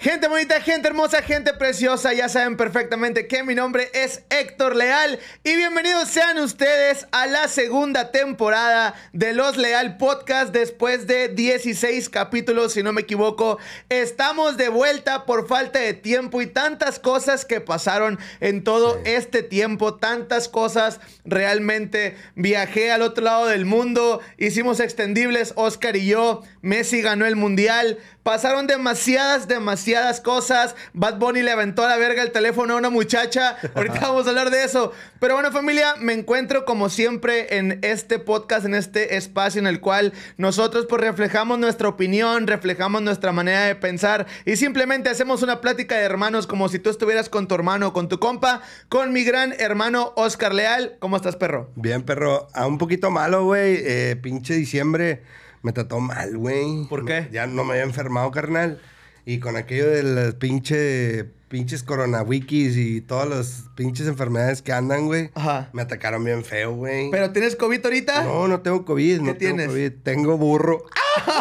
Gente bonita, gente hermosa, gente preciosa, ya saben perfectamente que mi nombre es Héctor Leal y bienvenidos sean ustedes a la segunda temporada de Los Leal Podcast después de 16 capítulos, si no me equivoco. Estamos de vuelta por falta de tiempo y tantas cosas que pasaron en todo este tiempo, tantas cosas realmente. Viajé al otro lado del mundo, hicimos extendibles, Oscar y yo, Messi ganó el mundial, pasaron demasiadas, demasiadas cosas. Bad Bunny le aventó a la verga el teléfono a una muchacha. Ahorita vamos a hablar de eso. Pero bueno, familia, me encuentro como siempre en este podcast, en este espacio en el cual nosotros pues reflejamos nuestra opinión, reflejamos nuestra manera de pensar y simplemente hacemos una plática de hermanos como si tú estuvieras con tu hermano o con tu compa, con mi gran hermano Oscar Leal. ¿Cómo estás, perro? Bien, perro. A un poquito malo, güey. Eh, pinche diciembre me trató mal, güey. ¿Por qué? Ya no me había enfermado, carnal. Y con aquello de las pinche, pinches coronawikis y todas las pinches enfermedades que andan, güey. Ajá. Me atacaron bien feo, güey. ¿Pero tienes COVID ahorita? No, no tengo COVID. no tienes? Tengo, COVID. tengo burro.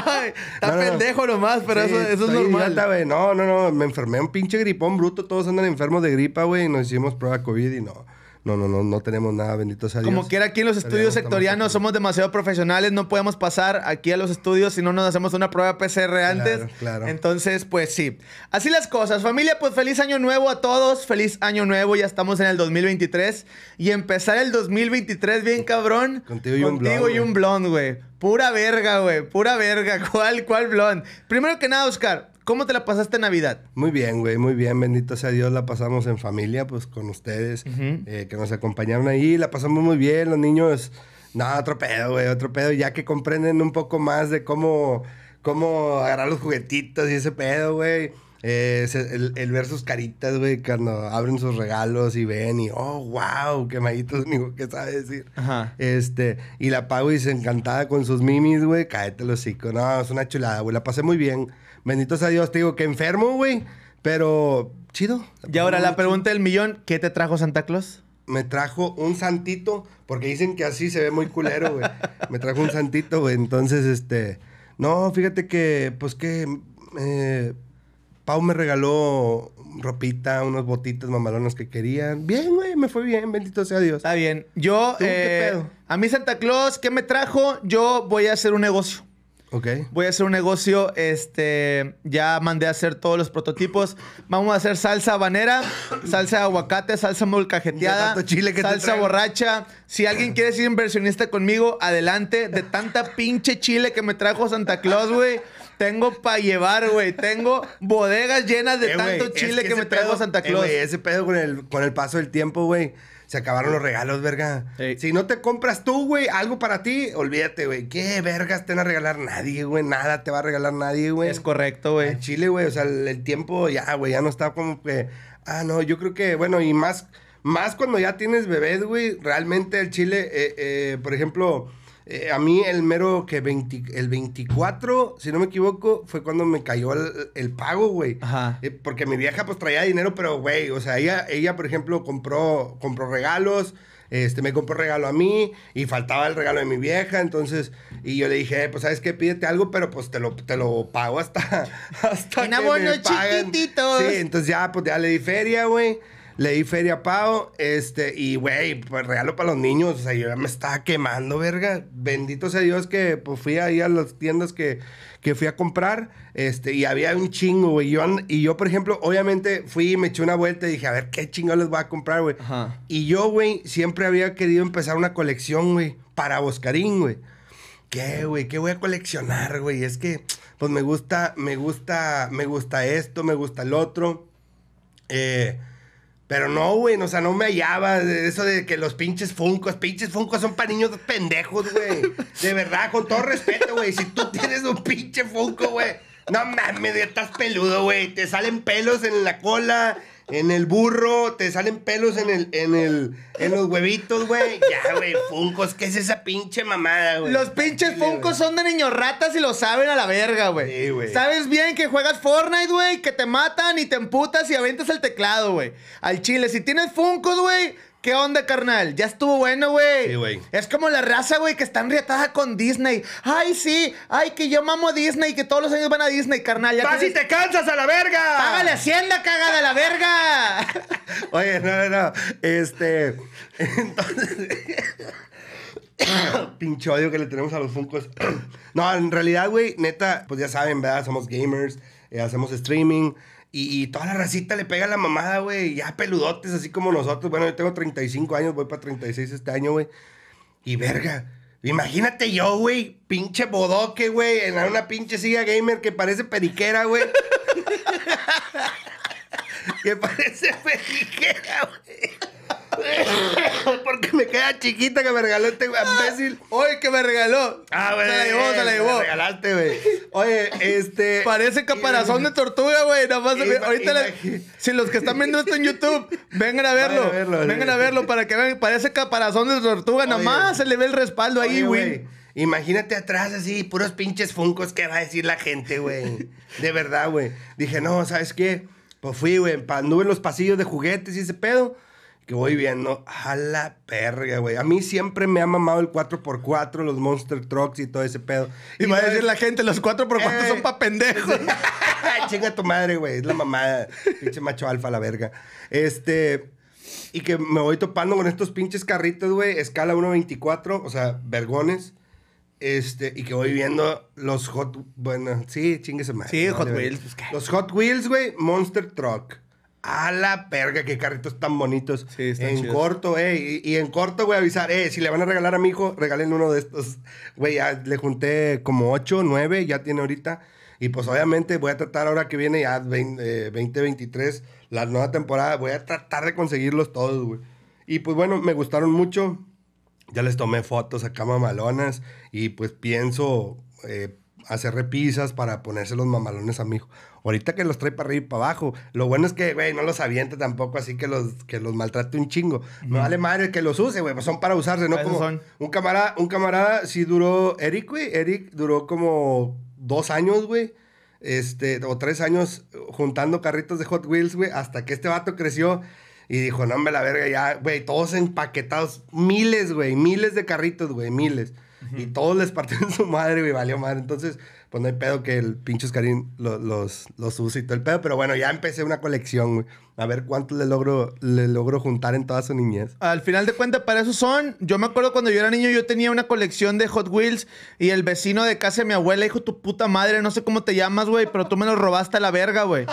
Ay, está No, no, no. pendejo nomás, pero Sí, eso, eso es normal. idiota. No, no, no. Me enfermé un pinche gripón bruto. Todos andan enfermos de gripa, güey. y Nos hicimos prueba COVID y no. No, no, no. No tenemos nada. Bendito sea Dios. Como quiera, aquí en los estudios sectorianos somos demasiado profesionales, no podemos pasar aquí a los estudios si no nos hacemos una prueba PCR antes. claro. Entonces, pues sí. Así las cosas. Familia, pues feliz año nuevo a todos. Feliz año nuevo. Ya estamos en el 2023. Y empezar el 2023 bien cabrón. Contigo y un Contigo un blond, güey. Pura verga, güey. Pura verga. ¿Cuál, cuál blond? Primero que nada, Oscar, ¿cómo te la pasaste en Navidad? Muy bien, güey, muy bien. Bendito sea Dios, la pasamos en familia, pues con ustedes, Ujú. eh, que nos acompañaron ahí. La pasamos muy bien, los niños. No, otro pedo, güey, otro pedo. Ya que comprenden un poco más de cómo, cómo agarrar los juguetitos y ese pedo, güey. Eh, el, el ver sus caritas, güey, cuando abren sus regalos y ven y, oh, wow, qué maguito es único que sabe decir. Ajá. Este, y la pago y se encantada con sus mimis, güey. Cállate los hocico. No, es una chulada, güey. La pasé muy bien. Bendito sea Dios, te digo que enfermo, güey. Pero chido. Y ahora la pregunta del millón, ¿qué te trajo Santa Claus? Me trajo un santito, porque dicen que así se ve muy culero, güey. Me trajo un santito, güey. Entonces, este. No, fíjate que, pues que. eh, Pau me regaló ropita, unos botitas mamalonas que querían. Bien, güey, me fue bien, bendito sea Dios. Está bien. Yo, ¿Tú qué eh, pedo? a mí Santa Claus, ¿qué me trajo? Yo voy a hacer un negocio. Ok. Voy a hacer un negocio, este, ya mandé a hacer todos los prototipos. Vamos a hacer salsa habanera, salsa de aguacate, salsa molcajeteada, chile que salsa borracha. Si alguien quiere ser inversionista conmigo, adelante. De tanta pinche chile que me trajo Santa Claus, güey. Tengo para llevar, güey. Tengo bodegas llenas de Eh, tanto es chile que, me trajo Santa eh, Claus. güey, ese pedo con el, con el paso del tiempo, güey. Se acabaron los regalos, verga. Ey. Si no te compras tú, güey, algo para ti, olvídate, güey. ¿Qué vergas te van a regalar nadie, güey? Nada te va a regalar nadie, güey. es correcto, güey. Al Chile, güey, o sea, el, el tiempo ya, güey, ya no está como que. Ah, no, yo creo que, bueno, y más, más cuando ya tienes bebés, güey, realmente el Chile, eh, eh, por ejemplo, eh, a mí el mero que 20 el 24, si no me equivoco, fue cuando me cayó el, el pago, güey. Ajá. Eh, porque mi vieja pues traía dinero, pero güey, o sea, ella, ella por ejemplo, compró, compró regalos. Este, me compró regalo a mí y faltaba el regalo de mi vieja, entonces, y yo le dije, eh, pues, ¿sabes qué? Pídete algo, pero pues te lo, te lo pago hasta, hasta En que me paguen". chiquititos. Sí, entonces ya, pues ya le di feria, güey. Le di feria a Pau, este, y güey, pues regalo para los niños. O sea, yo ya me estaba quemando, verga. Bendito sea Dios que pues fui ahí a las tiendas que, que fui a comprar, este, y había un chingo, güey. Yo, y yo, por ejemplo, obviamente fui y me eché una vuelta y dije, a ver, ¿qué chingo les voy a comprar, güey? Y yo, güey, siempre había querido empezar una colección, güey, para Oscarín, güey. ¿Qué, güey? ¿Qué voy a coleccionar, güey? Es que, pues me gusta, me gusta, me gusta esto, me gusta el otro. Eh, pero no, güey, o sea, no me hallaba eso de que los pinches funcos, pinches funcos son para niños pendejos, güey. De verdad, con todo respeto, güey. Si tú tienes un pinche funko, güey, no mames, ya estás peludo, güey. Te salen pelos en la cola, en el burro, te salen pelos en el, en el, en los huevitos, güey. Ya, güey, funcos, ¿qué es esa pinche mamada, güey? Los pinches güey. son de niños ratas y lo saben a la verga, güey. Sí, güey. Sabes bien que juegas Fortnite, güey, que te matan y te emputas y aventas el teclado, güey. Al chile, si tienes Funkos, güey, ¿Qué onda, carnal? Ya estuvo bueno, güey. Sí, güey. Es como la raza, güey, que está enrietada con Disney. Ay, sí. Ay, que yo mamo Disney, que todos los años van a Disney, carnal. Ya ¡Vas y te cansas a la verga! ¡Págale Hacienda, caga de la verga! Oye, no, no, no. Este. Entonces. Pinche odio que le tenemos a los Funkos. no, en realidad, güey, neta, pues ya saben, ¿verdad? Somos gamers, eh, hacemos streaming. Y, y toda la racita le pega la mamada, güey. Ya peludotes, así como nosotros. Bueno, yo tengo 35 años, voy para 36 este año, güey. Y verga. Imagínate yo, güey, pinche bodoque, güey, en una pinche silla gamer que parece periquera, güey. que parece periquera, güey. Porque me queda chiquita que me regaló este imbécil. Oye, que me regaló. Ah, güey. Se la llevó, se la me llevó. regalaste, güey. Oye, este. Parece caparazón de tortuga, güey. Nada más. Ima- ahorita, le- imagi- si los que están viendo esto en YouTube, vengan a verlo. Vayan a verlo, vengan a verlo para que vean. Parece caparazón de tortuga. Nada más se le ve el respaldo ahí, güey. Imagínate atrás así, puros pinches funcos, ¿qué va a decir la gente, güey? De verdad, güey. Dije, no, ¿sabes qué? Pues fui, güey, anduve en los pasillos de juguetes y ese pedo. Que voy viendo, a la perga, güey. A mí siempre me ha mamado el 4x4, los Monster Trucks y todo ese pedo. Y va a decir la gente, los 4x4 Eh. son pa' pendejos. Chinga tu madre, güey. Es la mamada. Pinche macho alfa, la verga. Este. Y que me voy topando con estos pinches carritos, güey. Escala 1.24, o sea, vergones. Este, y que voy viendo los Hot... Bueno, sí, chingue madre. Sí, ¿no? Hot Wheels, pues. Los Hot Wheels, güey, Monster Truck. A la perga, qué carritos tan bonitos. Sí, están En chidos. corto, eh. Y, y en corto, güey, avisar, eh, si le van a regalar a mi hijo, regalen uno de estos. Güey, ya le junté como 8, 9, ya tiene ahorita. Y pues obviamente voy a tratar ahora que viene ya 20, eh, 2023, la nueva temporada, voy a tratar de conseguirlos todos, güey. Y pues bueno, me gustaron mucho. Ya les tomé fotos acá mamalonas y pues pienso eh, hacer repisas para ponerse los mamalones a mi hijo. Ahorita que los trae para arriba y para abajo. Lo bueno es que, güey, no los aviente tampoco así que los, que los maltrate un chingo. Me vale madre que los use, güey, pues son para usarse, ¿no? Como son. un camarada, un camarada sí duró, Eric, güey, Eric duró como dos años, güey. Este, o tres años juntando carritos de Hot Wheels, güey, hasta que este vato creció y dijo, no, me la verga, ya, güey, todos empaquetados, miles, güey, miles de carritos, güey, miles. Y todos les partieron su madre, güey, valió madre. Entonces, pues no hay pedo que el pinche Oscarín lo- los, los use y todo el pedo. Pero bueno, ya empecé una colección, güey. A ver cuánto le logro, le logro juntar en toda su niñez. Al final de cuentas, para eso son. Yo me acuerdo cuando yo era niño, yo tenía una colección de Hot Wheels y el vecino de casa de mi abuela dijo: Tu puta madre, no sé cómo te llamas, güey, pero tú me lo robaste a la verga, güey.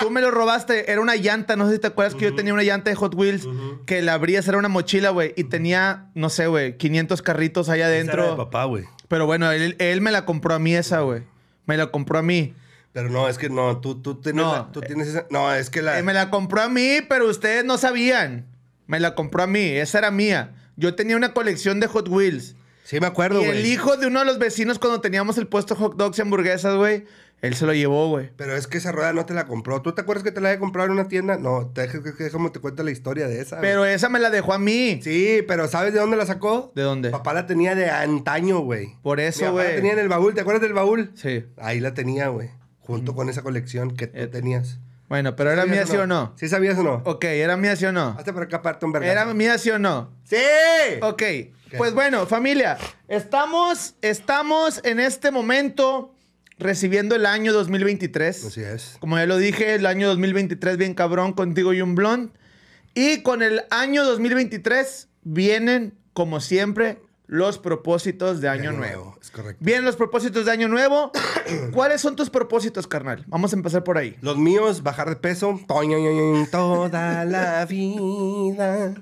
Tú me lo robaste, era una llanta, no sé si te acuerdas que yo tenía una llanta de Hot Wheels que la abrías, era una mochila, güey, y tenía, no sé, güey, 500 carritos allá adentro. papá, güey. Pero bueno, él, él me la compró a mí esa, güey. Me la compró a mí. Pero no, es que no, tú, tú, tienes, No. la- tú tienes esa... No, es que la... Eh, me la compró a mí, pero ustedes no sabían. Me la compró a mí, esa era mía. Yo tenía una colección de Hot Wheels. Sí, me acuerdo, Y el güey. hijo de uno de los vecinos, cuando teníamos el puesto hot dogs y hamburguesas, güey, él se lo llevó, güey. Pero es que esa rueda no te la compró. ¿Tú te acuerdas que te la había comprado en una tienda? No, te, déjame te cuento la historia de esa. güey. Pero esa me la dejó a mí. Sí, pero ¿sabes de dónde la sacó? ¿De dónde? Papá la tenía de antaño, güey. Por Mi eso, papá la tenía en el baúl. ¿Te acuerdas del baúl? Sí. Ahí la tenía, güey. Junto con esa colección que tú Eh, tenías. Bueno, pero era mía, ¿Sabías sí o no. ¿Sí sabías o no? Ok, era mía, sí o no. Hazte por acá, parte un vergazo. Era mía, sí o no. ¡Sí! Ok, pues bueno, familia, estamos, estamos en este momento recibiendo el año 2023. Así es. Como ya lo dije, el año 2023 bien cabrón contigo y un blond. Y con el año 2023 vienen, como siempre, los propósitos de año nuevo. Es correcto. Vienen los propósitos de año nuevo. ¿Cuáles son tus propósitos, carnal? Vamos a empezar por ahí. Los míos, bajar de peso. Toda la vida.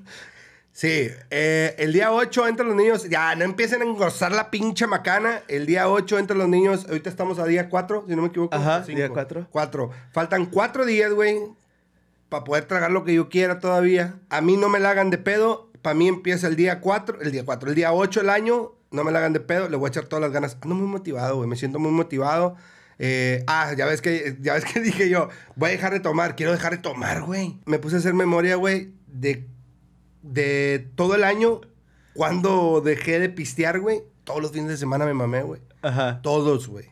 Sí, eh, el día 8 entran los niños. Ya, no empiecen a engrosar la pinche macana. El día 8 entran los niños. Ahorita estamos a día 4, si no me equivoco. Ajá, Cinco. día cuatro. 4. Faltan 4 días, güey. Para poder tragar lo que yo quiera todavía. A mí no me la hagan de pedo. Para mí empieza el día 4. El día 4. El día 8 el año. No me la hagan de pedo. Le voy a echar todas las ganas. Ando muy motivado, güey. Me siento muy motivado. Eh, ah, ya ves que ya ves que dije yo, voy a dejar de tomar, quiero dejar de tomar, güey. Me puse a hacer memoria, güey, de, de todo el año cuando dejé de pistear, güey. Todos los fines de semana me mamé, güey. Ajá. Todos, güey.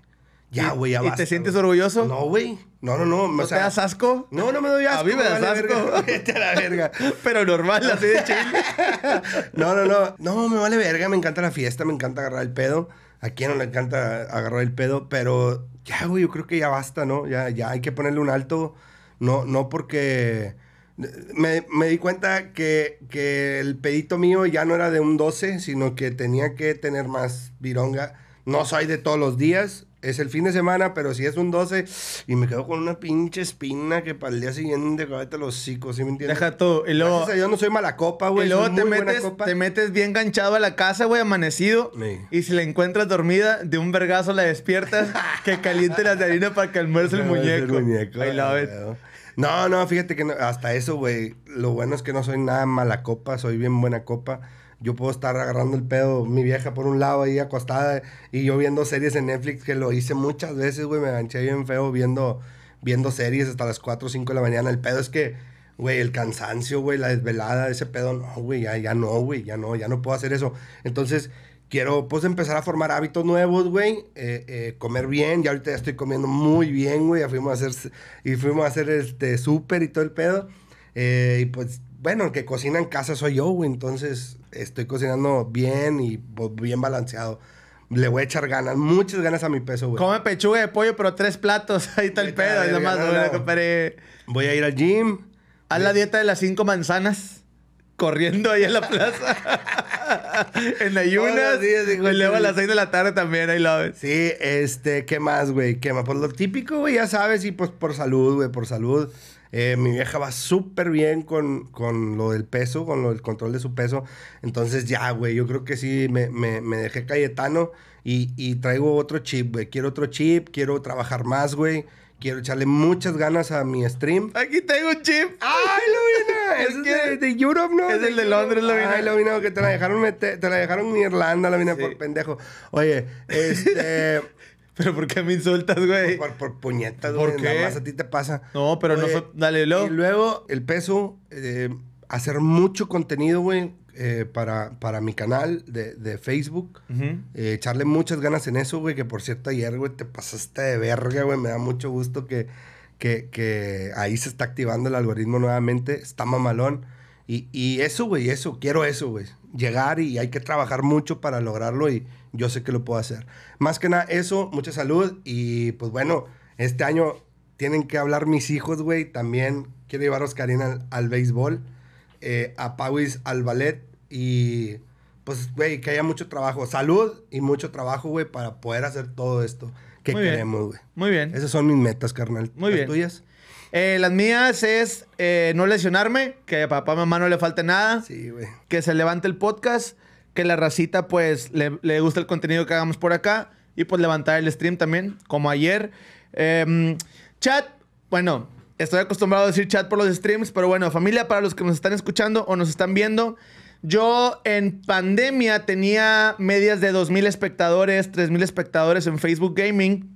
Ya, güey, ya ¿Y basta, te sientes orgulloso? No, güey. No, no, no. ¿No o te sea, das asco? No, no me doy asco. A mí me das vale asco. Vete a la verga. Pero normal, así de chill. No, no, no. No, me vale verga. Me encanta la fiesta, me encanta agarrar el pedo. ¿A quién no le encanta agarrar el pedo? Pero ya, güey, yo creo que ya basta, ¿no? Ya, ya hay que ponerle un alto. No, no porque... Me, me di cuenta que, que el pedito mío ya no era de un 12, sino que tenía que tener más vironga. No soy de todos los días, es el fin de semana, pero si es un 12 y me quedo con una pinche espina que para el día siguiente, cállate los hocicos, ¿sí me entiendes? Deja tú. Y luego, Gracias a Dios no soy mala copa, y güey. luego soy te, metes, te metes bien ganchado a la casa, güey, amanecido. Sí. Y si la encuentras dormida, de un vergazo la despiertas, que caliente las de harina para que almuerce el muñeco. el muñeco, I love it. No, no, fíjate que hasta eso, güey. Lo bueno es que no soy nada mala copa, soy bien buena copa. Yo puedo estar agarrando el pedo, mi vieja por un lado ahí acostada y yo viendo series en Netflix, que lo hice muchas veces, güey. Me ganché bien feo viendo, viendo series hasta las 4 o 5 de la mañana. El pedo es que, güey, el cansancio, güey, la desvelada, ese pedo, no, güey, ya, ya no, güey, ya no, ya no puedo hacer eso. Entonces, quiero, pues, empezar a formar hábitos nuevos, güey. eh, eh, comer bien, ya ahorita ya estoy comiendo muy bien, güey. Ya fuimos a hacer, y fuimos a hacer, este, súper y todo el pedo. Eh, y pues, bueno, el que cocina en casa soy yo, güey. Entonces, estoy cocinando bien y pues, bien balanceado. Le voy a echar ganas, muchas ganas a mi peso, güey. Come pechuga de pollo, pero tres platos. Ahí está el pedo. Ahí nomás, no, no. Voy a ir al gym. Haz la dieta de las cinco manzanas. Corriendo ahí en la plaza. en ayunas. Días, y luego a las seis de la tarde también. Ahí lo ves. Sí, este, ¿qué más, güey? ¿Qué más? Pues lo típico, güey, ya sabes, y pues por salud, güey, por salud. Eh, mi vieja va súper bien con, con lo del peso, con lo del control de su peso. Entonces ya, güey, yo creo que sí, me, me, me dejé Cayetano y, y traigo otro chip, güey. Quiero otro chip, quiero trabajar más, güey. Quiero echarle muchas ganas a mi stream. Aquí tengo un chip. ¡Ay, Lovina! Es que- de, de Europe, ¿no? es el de Londres, Lovina. Ay, Lovina, que te la dejaron meter- te la dejaron en Irlanda, Lovina, Sí. por pendejo. Oye, este... Pero ¿por qué me insultas, güey? Por, por puñetas, ¿Por güey. qué? Nada más a ti te pasa. No, pero no Oye, fue- dale, luego. Y luego el peso, eh, hacer mucho contenido, güey, eh, para, para mi canal de, de Facebook. Eh, echarle muchas ganas en eso, güey. Que por cierto, ayer, güey, te pasaste de verga, güey. Me da mucho gusto que, que, que ahí se está activando el algoritmo nuevamente. Está mamalón. Y, y eso, güey, eso. Quiero eso, güey. Llegar y hay que trabajar mucho para lograrlo y yo sé que lo puedo hacer. Más que nada, eso, mucha salud. Y pues bueno, este año tienen que hablar mis hijos, güey. También quiero llevar a Oscarina al, al béisbol, eh, a Pauis al ballet y pues, güey, que haya mucho trabajo. Salud y mucho trabajo, güey, para poder hacer todo esto que Muy queremos, güey. Muy bien. Esas son mis metas, carnal. Muy ¿Las bien. tuyas? Eh, las mías es eh, no lesionarme, que a papá y mamá no le falte nada, Sí, güey. que se levante el podcast, que la racita pues le, le guste el contenido que hagamos por acá y pues levantar el stream también, como ayer. Em, chat, bueno, estoy acostumbrado a decir chat por los streams, pero bueno, familia, para los que nos están escuchando o nos están viendo, yo en pandemia tenía medias de 2.000 espectadores, 3.000 espectadores en Facebook Gaming.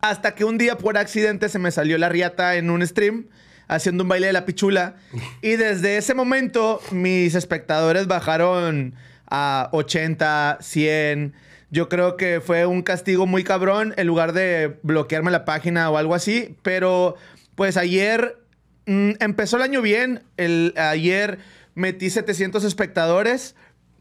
Hasta que un día por accidente se me salió la riata en un stream haciendo un baile de la pichula. Y desde ese momento mis espectadores bajaron a 80, 100. Yo creo que fue un castigo muy cabrón en lugar de bloquearme la página o algo así. Pero pues ayer mm, empezó el año bien. El, ayer metí 700 espectadores.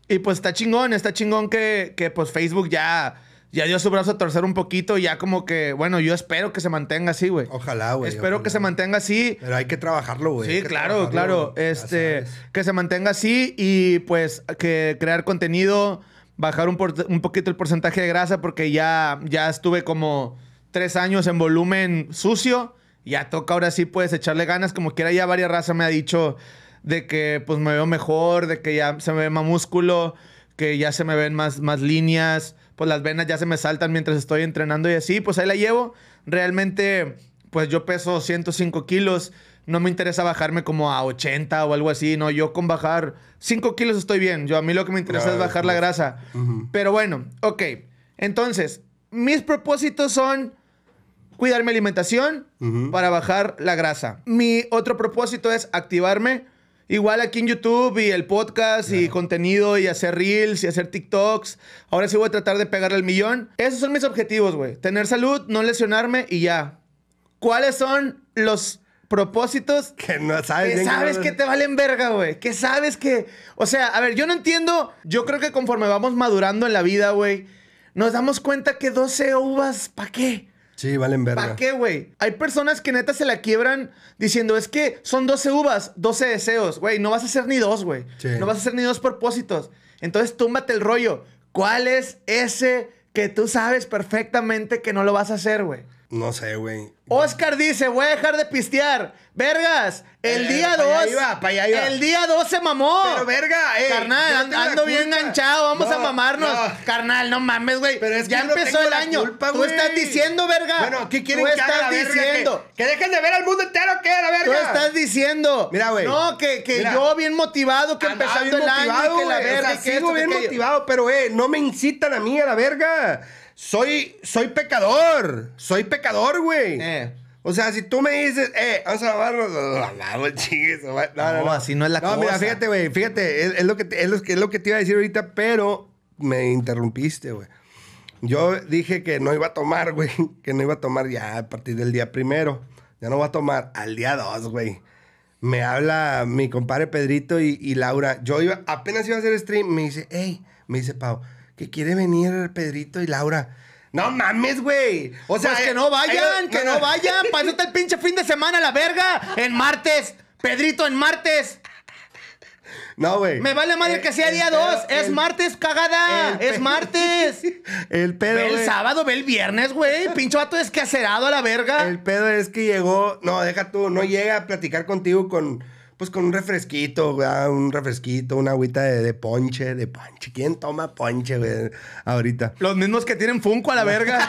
Y pues está chingón, está chingón que, que pues Facebook ya, ya dio su brazo a torcer un poquito. y Ya como que, bueno, yo espero que se mantenga así, güey. Ojalá, güey. Espero ojalá. que se mantenga así. Pero hay que trabajarlo, güey. Sí, claro, claro. Este, que se mantenga así y pues que crear contenido, bajar un, por- un poquito el porcentaje de grasa porque ya, ya estuve como tres años en volumen sucio. Ya toca ahora sí puedes echarle ganas. Como quiera ya varias razas me ha dicho de que pues me veo mejor, de que ya se me ve más músculo, que ya se me ven más, más líneas, pues las venas ya se me saltan mientras estoy entrenando y así, pues ahí la llevo. Realmente, pues yo peso 105 kilos, no me interesa bajarme como a 80 o algo así, no, yo con bajar 5 kilos estoy bien, yo a mí lo que me interesa Claro, es bajar la grasa. Pero bueno, ok, entonces, mis propósitos son cuidar mi alimentación para bajar la grasa. Mi otro propósito es activarme Igual aquí en YouTube y el podcast y contenido y hacer reels y hacer TikToks. Ahora sí voy a tratar de pegarle el millón. Esos son mis objetivos, güey. Tener salud, no lesionarme y ya. ¿Cuáles son los propósitos Que no sabes que sabes que te valen verga, güey. Que sabes que. O sea, a ver, yo no entiendo. Yo creo que conforme vamos madurando en la vida, güey, nos damos cuenta que 12 uvas, ¿para qué? Sí, valen verga. ¿Para qué, güey? Hay personas que neta se la quiebran diciendo, es que son 12 uvas, 12 deseos. Güey, no vas a hacer ni dos, güey. Sí. No vas a hacer ni dos propósitos. Entonces, túmbate el rollo. ¿Cuál es ese que tú sabes perfectamente que no lo vas a hacer, güey? No sé, güey. Oscar dice, voy a dejar de pistear. Vergas, el Eh, día pa' allá 2. iba, pa' allá iba. El día 2 se mamó. Pero verga, eh. Carnal, ando bien enganchado, vamos No, a mamarnos. no. Carnal, no mames, güey. Pero es que ya yo no empezó tengo el año. culpa, Tú estás diciendo, verga. Bueno, ¿qué quieren Tú que haga estás la verga? diciendo. Que, que dejen de ver al mundo entero, ¿qué? La verga. Tú estás diciendo. Mira, güey. No, que, que Mira. yo bien motivado, que Andaba empezando el año, que la. O verga, sea, que sigo esto, bien motivado, pero, eh, no me incitan a mí a la verga. Soy, soy pecador. Soy pecador, güey. Eh. O sea, si tú me dices, eh, vamos a lavarnos, no, no, no, no, no, No, así no es la no, mira, cosa. fíjate, güey, fíjate, es, es lo que te, es, lo, que- es lo que te iba a decir ahorita, pero me interrumpiste, güey. Yo dije que no iba a tomar, güey, que no iba a tomar ya a partir del día primero. Ya no voy a tomar al día dos, güey. Me habla mi compadre Pedrito y, y Laura. Yo iba, apenas iba a hacer stream, me dice, hey, me dice Pau, que quiere venir Pedrito y Laura. No mames, güey. O sea, Pues que eh, no vayan, que no vayan. Está el pinche fin de semana, la verga. En martes. Pedrito, en martes. No, güey. Me vale madre El- que sea el día pedo- 2. Es el- martes, cagada. Es martes. El pedo, Ve el sábado, ve el viernes, güey. Pinche vato descacerado a la verga. El pedo es que llegó, no, deja tú, no llega a platicar contigo con, pues con un refresquito, ah, un refresquito, una agüita de, de ponche, de ponche. ¿Quién toma ponche, güey, ahorita? Los mismos que tienen Funko a la verga.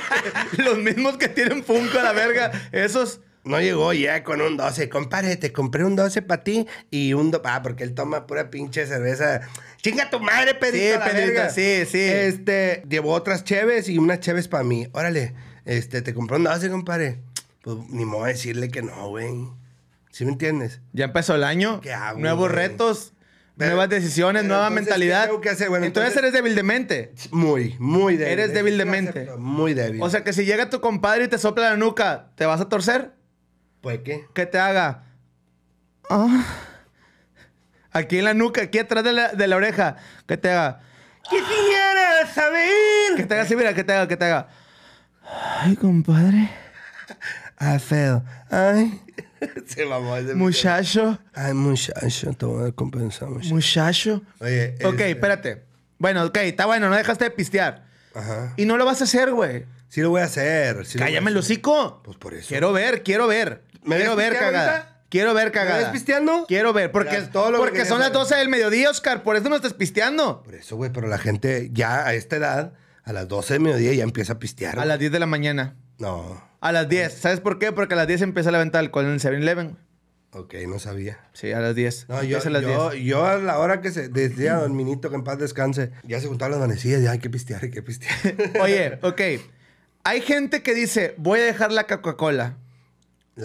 Los mismos que tienen Funko a la verga. Esos. No llegó ya con un 12. Compadre, te compré un 12 para ti y un... do- Ah, porque él toma pura pinche cerveza. ¡Chinga tu madre, Pedrito! Sí, la Pedrito, verga! sí, sí. Este, llevó otras cheves y unas cheves para mí. Órale, este, te compré un 12, compadre. Pues ni modo de decirle que no, güey. ¿Sí me entiendes? Ya empezó el año. ¿Qué hago, Nuevos güey? retos. Pero- nuevas decisiones, pero nueva entonces, mentalidad. ¿qué hacer? Bueno, entonces, entonces- eres débil de mente. Muy, muy débil. Eres débil de mente. Muy débil. O sea que si llega tu compadre y te sopla la nuca, ¿te vas a torcer? ¿pues qué? Que te haga. Ah. Aquí en la nuca, aquí atrás de la, de la oreja. Que te haga. Quisiera saber. Que te haga así, mira, que te haga, que te haga. Ay, compadre. I fell. Ay. Se mamó ese Muchacho. Ay, muchacho, te voy a compensar, muchacho. Muchacho. Oye, Ok, este- espérate. Bueno, ok, está bueno, no dejaste de pistear. Ajá. Y no lo vas a hacer, güey. Sí lo voy a hacer. sí lo voy a Cállame el hacer. hocico. Pues por eso. Quiero ver, quiero ver. ¿Me quiero ves ver, cagada. ahorita? Quiero ver, ¿Me cagada. ves pisteando? Quiero ver, porque, todo lo que porque quería son las saber. 12 del mediodía, Oscar. Por eso no estás pisteando. Por eso, güey, pero la gente ya a esta edad, a las 12 de mediodía ya empieza a pistear. A las 10 de la mañana. No, A las 10. ¿Sabes por qué? Porque a las 10 empieza la venta de alcohol en el 7-Eleven. ok, no sabía. Sí, a las 10. No, yo, a las yo, 10. yo a la hora que se decía Don Minito que en paz descanse, ya se juntaban las manecillas, ya hay que pistear, hay que pistear. Oye, ok. Hay gente que dice, voy a dejar la Coca-Cola.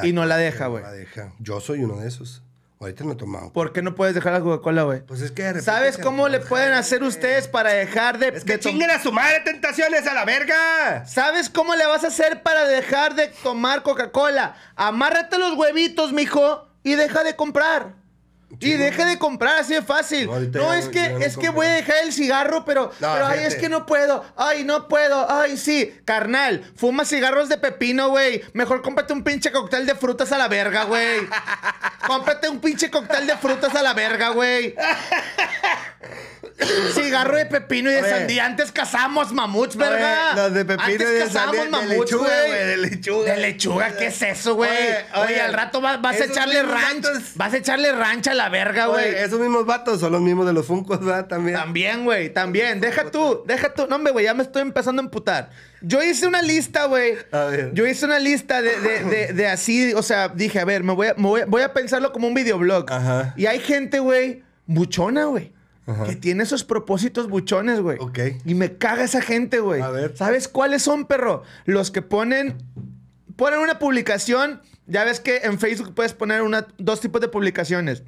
Y no la deja, no güey. la deja. Yo soy uno de esos. Ahorita no he tomado. ¿Por qué no puedes dejar la Coca-Cola, güey? Pues es que de repente ¿Sabes se cómo le antoja, pueden hacer güey. ustedes para dejar de... Es que de tom- chinguen a su madre tentaciones a la verga. ¿Sabes cómo le vas a hacer para dejar de tomar Coca-Cola? Amárrate los huevitos, mijo, y deja de comprar. Y no. de comprar, así de fácil. No, es que, no es que voy a dejar el cigarro, pero, No, pero ay, es que no puedo. Ay, no puedo. Ay, sí. Carnal, fuma cigarros de pepino, güey. Mejor cómprate un pinche cóctel de frutas a la verga, güey. cómprate un pinche cóctel de frutas a la verga, güey. Cigarro de pepino y de Oye. sandía. Antes cazamos mamuts, verga. Oye, los de pepino Antes y de sandía, de mamuts, lechuga, güey. de lechuga. De lechuga, ¿qué es eso, güey? Oye, al rato vas, vas a echarle mismos ranch. vatos- Vas a echarle ranch a la verga, güey. Esos mismos vatos son los mismos de los Funkos, ¿verdad? También. También, güey, también. Deja tú, deja tú. No, hombre, güey, ya me estoy empezando a emputar. Yo hice una lista, güey. A ver. Yo hice una lista de, de- de- de así, o sea, dije, a ver, me voy a, me voy a- voy a pensarlo como un videoblog. Ajá. Y hay gente, güey, buchona, güey. Ajá. Que tiene esos propósitos buchones, güey. Ok. Y me caga esa gente, güey. A ver. ¿Sabes cuáles son, perro? Los que ponen ponen una publicación. Ya ves que en Facebook puedes poner una, dos tipos de publicaciones.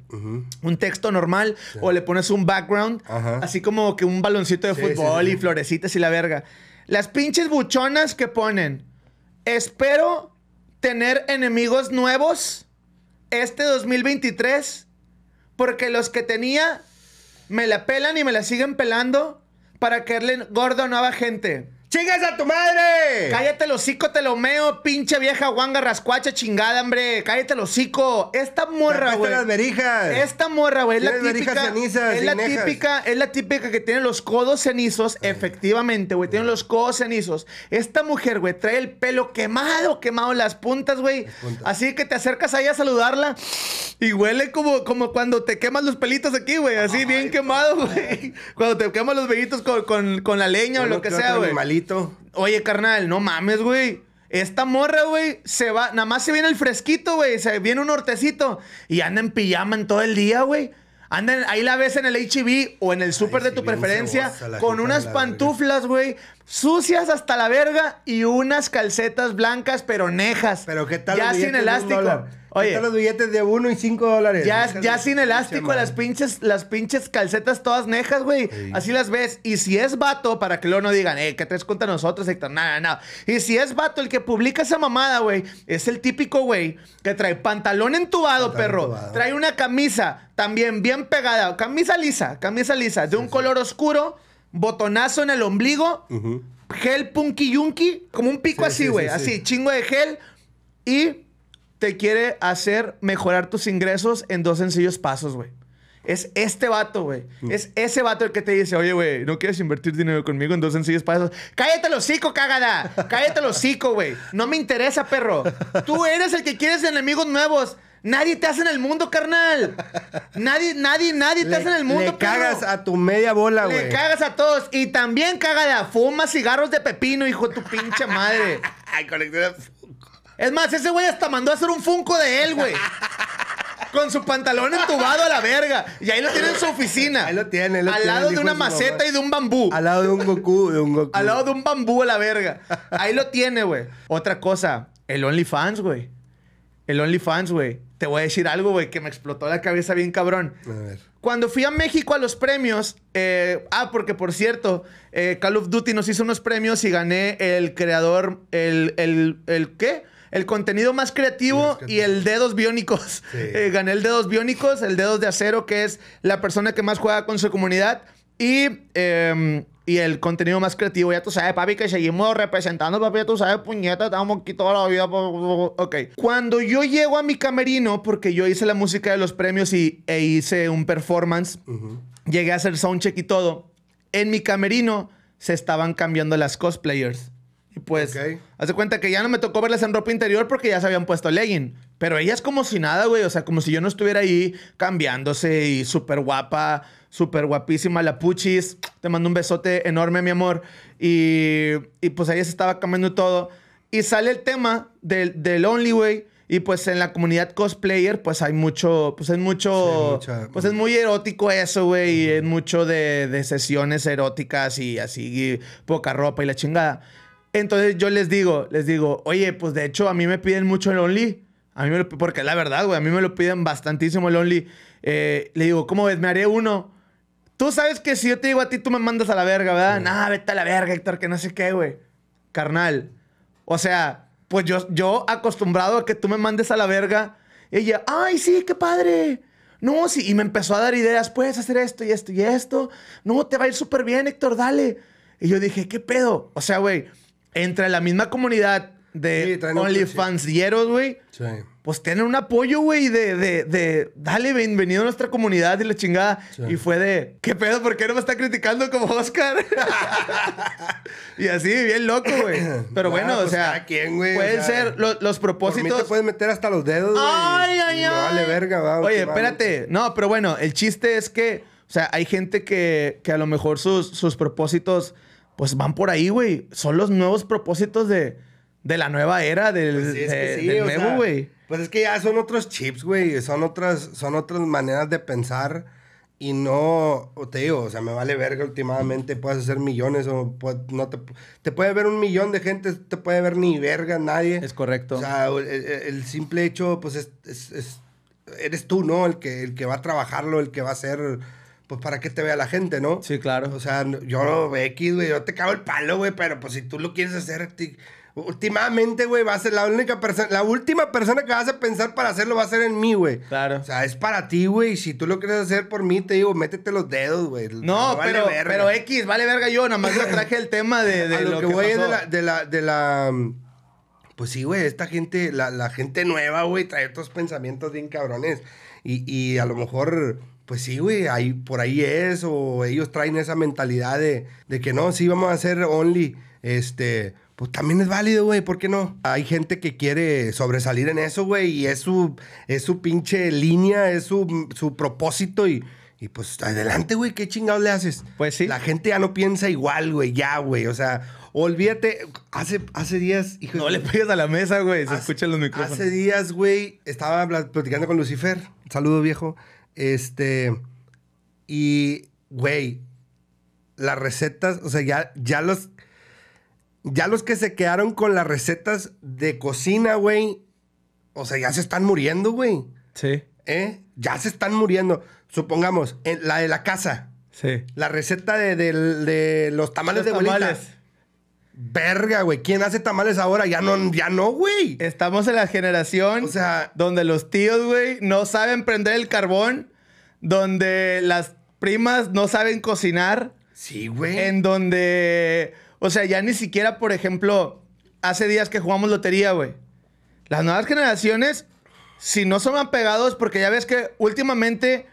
Un texto normal o le pones un background. Ajá. Así como que un baloncito de Sí, fútbol sí, sí. y florecitas y la verga. Las pinches buchonas que ponen. Espero tener enemigos nuevos este 2023. Porque los que tenía me la pelan y me la siguen pelando para caerle gordo a nueva gente. ¡Chingas a tu madre! Cállate el hocico, te lo meo, pinche vieja guanga rascuacha chingada, hombre. Cállate el hocico. Esta morra, güey. las verijas. Esta morra, güey, es la típica. cenizas es la nejas. típica, es la típica que tiene los codos cenizos, efectivamente, güey. Tiene los codos cenizos. Esta mujer, güey, trae el pelo quemado, quemado las puntas, güey. Así que te acercas ahí a saludarla y huele como, como cuando te quemas los pelitos aquí, güey. Así bien quemado, güey. Cuando te quemas los vellitos con, con- con la leña o lo que sea, güey. Oye, carnal, no mames, güey. Esta morra, güey, se va, nada más se viene el fresquito, güey, se viene un nortecito y anda en pijama en todo el día, güey. Anda, en- ahí la ves en el HB o en el súper de tu preferencia con unas pantuflas, güey, sucias hasta la verga y unas calcetas blancas pero nejas. Pero ¿qué tal Ya sin elástico. ¿Qué Oye, tal los billetes de uno y cinco dólares? ya, ya sin elástico, las pinches, las pinches calcetas todas nejas, güey. Sí. Así las ves. Y si es vato, para que luego no digan, eh, ¿qué traes contra nosotros, Héctor? Nada, nada. Y si es vato el que publica esa mamada, güey, es el típico güey que trae pantalón entubado, Pantalón perro. entubado. Trae una camisa también bien pegada, camisa lisa, camisa lisa, de un color oscuro, botonazo en el ombligo, gel punky yunky, como un pico Sí, así, sí, güey. sí, así, sí. chingo de gel. Y te quiere hacer mejorar tus ingresos en dos sencillos pasos, güey. Es este vato, güey. Mm. Es ese vato el que te dice, oye, güey, ¿no quieres invertir dinero conmigo en dos sencillos pasos? ¡Cállate el hocico, cagada! ¡Cállate el hocico, güey! No me interesa, perro. Tú eres el que quieres enemigos nuevos. Nadie te hace en el mundo, carnal. Nadie, nadie, nadie te Le- hace en el mundo, Le perro. cagas a tu media bola, Le güey. cagas a todos. Y también cagada. Fuma cigarros de pepino, hijo de tu pinche madre. Ay, colecciona- Es más, ese güey hasta mandó a hacer un funko de él, güey. Con su pantalón entubado a la verga. Y ahí lo tiene en su oficina. Ahí lo tiene, ahí lo Al tiene lado de una de maceta mamá. y de un bambú. Al lado de un Goku, de un Goku. Al lado de un bambú a la verga. Ahí lo tiene, güey. Otra cosa, el OnlyFans, güey. El OnlyFans, güey. Te voy a decir algo, güey, que me explotó la cabeza bien cabrón. A ver. Cuando fui a México a los premios, eh, ah, porque por cierto, eh, Call of Duty nos hizo unos premios y gané el creador, el, el, el ¿qué? El contenido más creativo y el dedos biónicos. Sí. Eh, gané el dedos biónicos, el dedos de acero, que es la persona que más juega con su comunidad. Y, eh, y el contenido más creativo, ya tú sabes, papi, que seguimos representando, papi, ya tú sabes, puñeta, estamos aquí toda la vida. Ok. Cuando yo llego a mi camerino, porque yo hice la música de los premios y, e hice un performance, llegué a hacer soundcheck y todo, en mi camerino se estaban cambiando las cosplayers. Y pues, Ok. hace cuenta que ya no me tocó verlas en ropa interior porque ya se habían puesto legging. Pero ellas como si nada, güey. O sea, como si yo no estuviera ahí cambiándose y súper guapa, súper guapísima. La Puchis, te mando un besote enorme, mi amor. Y, y pues ella se estaba cambiando todo. Y sale el tema del, del Only Way. Y pues en la comunidad cosplayer, pues hay mucho, pues es mucho, Sí, mucha- pues es muy erótico eso, güey. Y es mucho de, de sesiones eróticas y así, y poca ropa y la chingada. Entonces yo les digo, les digo, oye, pues de hecho a mí me piden mucho el Only. A mí me lo, porque la verdad, güey, a mí me lo piden bastantísimo el Only. Eh, le digo, ¿cómo ves? Me haré uno. Tú sabes que si yo te digo a ti, tú me mandas a la verga, ¿verdad? Nah, vete a la verga, Héctor, que no sé qué, güey. Carnal. O sea, pues yo, yo acostumbrado a que tú me mandes a la verga. Ella, ay, sí, qué padre. No, sí. Y me empezó a dar ideas. Puedes hacer esto y esto y esto. No, te va a ir súper bien, Héctor, dale. Y yo dije, ¿qué pedo? O sea, güey, entre la misma comunidad de Sí, OnlyFansieros, güey, Sí. pues tienen un apoyo, güey, de, de, de, dale, bienvenido a nuestra comunidad y la chingada. Sí. Y fue de, ¿qué pedo? ¿Por qué no me está criticando como Oscar? y así, bien loco, güey. Pero bueno, o pues sea, quien, güey, o pueden sea, ser lo- los Por mí propósitos. te puedes meter hasta los dedos, güey. Ay, ay, ay. vale verga, va. Oye, espérate. No, pero bueno, el chiste es que, o sea, hay gente que, que a lo mejor sus, sus propósitos, pues van por ahí, güey. Son los nuevos propósitos de, de la nueva era, del, Pues sí, es que de- sí, del nuevo, güey. Pues es que ya son otros chips, güey. Son otras, son otras maneras de pensar. y no, o te digo, o sea, me vale verga últimamente, puedes hacer millones o no te, te puede ver un millón de gente, te puede ver ni verga nadie. Es correcto. O sea, el, el- el simple hecho, pues es, es- es- eres tú, ¿no? El que, el que va a trabajarlo, el que va a hacer, pues para que te vea la gente, ¿no? sí, claro. O sea, no- yo, X, güey, yo te cago el palo, güey, pero pues si tú lo quieres hacer, ti- últimamente, güey, va a ser la única persona, la última persona que vas a pensar para hacerlo va a ser en mí, güey. Claro. O sea, es para ti, güey. y Si tú lo quieres hacer por mí, te digo, métete los dedos, güey. no, vale pero, verga. pero X, vale verga yo, nada más le traje el tema de, de a lo, lo, que, que, voy es de la, de la, de la, pues sí, güey, esta gente, la, la gente nueva, güey, trae otros pensamientos bien cabrones. Y, y a lo mejor, pues sí, güey, ahí, por ahí es, o ellos traen esa mentalidad de, de que no, sí, vamos a hacer only, este, pues también es válido, güey, ¿por qué no? Hay gente que quiere sobresalir en eso, güey, y es su, es su pinche línea, es su, su propósito y... Y pues adelante, güey, ¿qué chingados le haces? Pues sí. La gente ya no piensa igual, güey, ya, güey. O sea, olvídate, hace, hace días, hijo No de- le pegues a la mesa, güey. Se hace- escuchan los micrófonos. Hace días, güey, estaba platicando con Lucifer. Saludo, viejo. Este. Y, güey, las recetas, o sea, ya, ya los. Ya los que se quedaron con las recetas de cocina, güey. O sea, ya se están muriendo, güey. Sí, ¿Eh? Ya se están muriendo. Supongamos, en la de la casa. sí. La receta de, del- de los tamales Los de abuelita. tamales. Verga, güey. ¿Quién hace tamales ahora? Ya no, ya no, güey. Estamos en la generación O sea- donde los tíos, güey, no saben prender el carbón, donde las primas no saben cocinar, Sí, güey. en donde, o sea, ya ni siquiera, por ejemplo, hace días que jugamos lotería, güey. Las nuevas generaciones, si no son apegados, porque ya ves que últimamente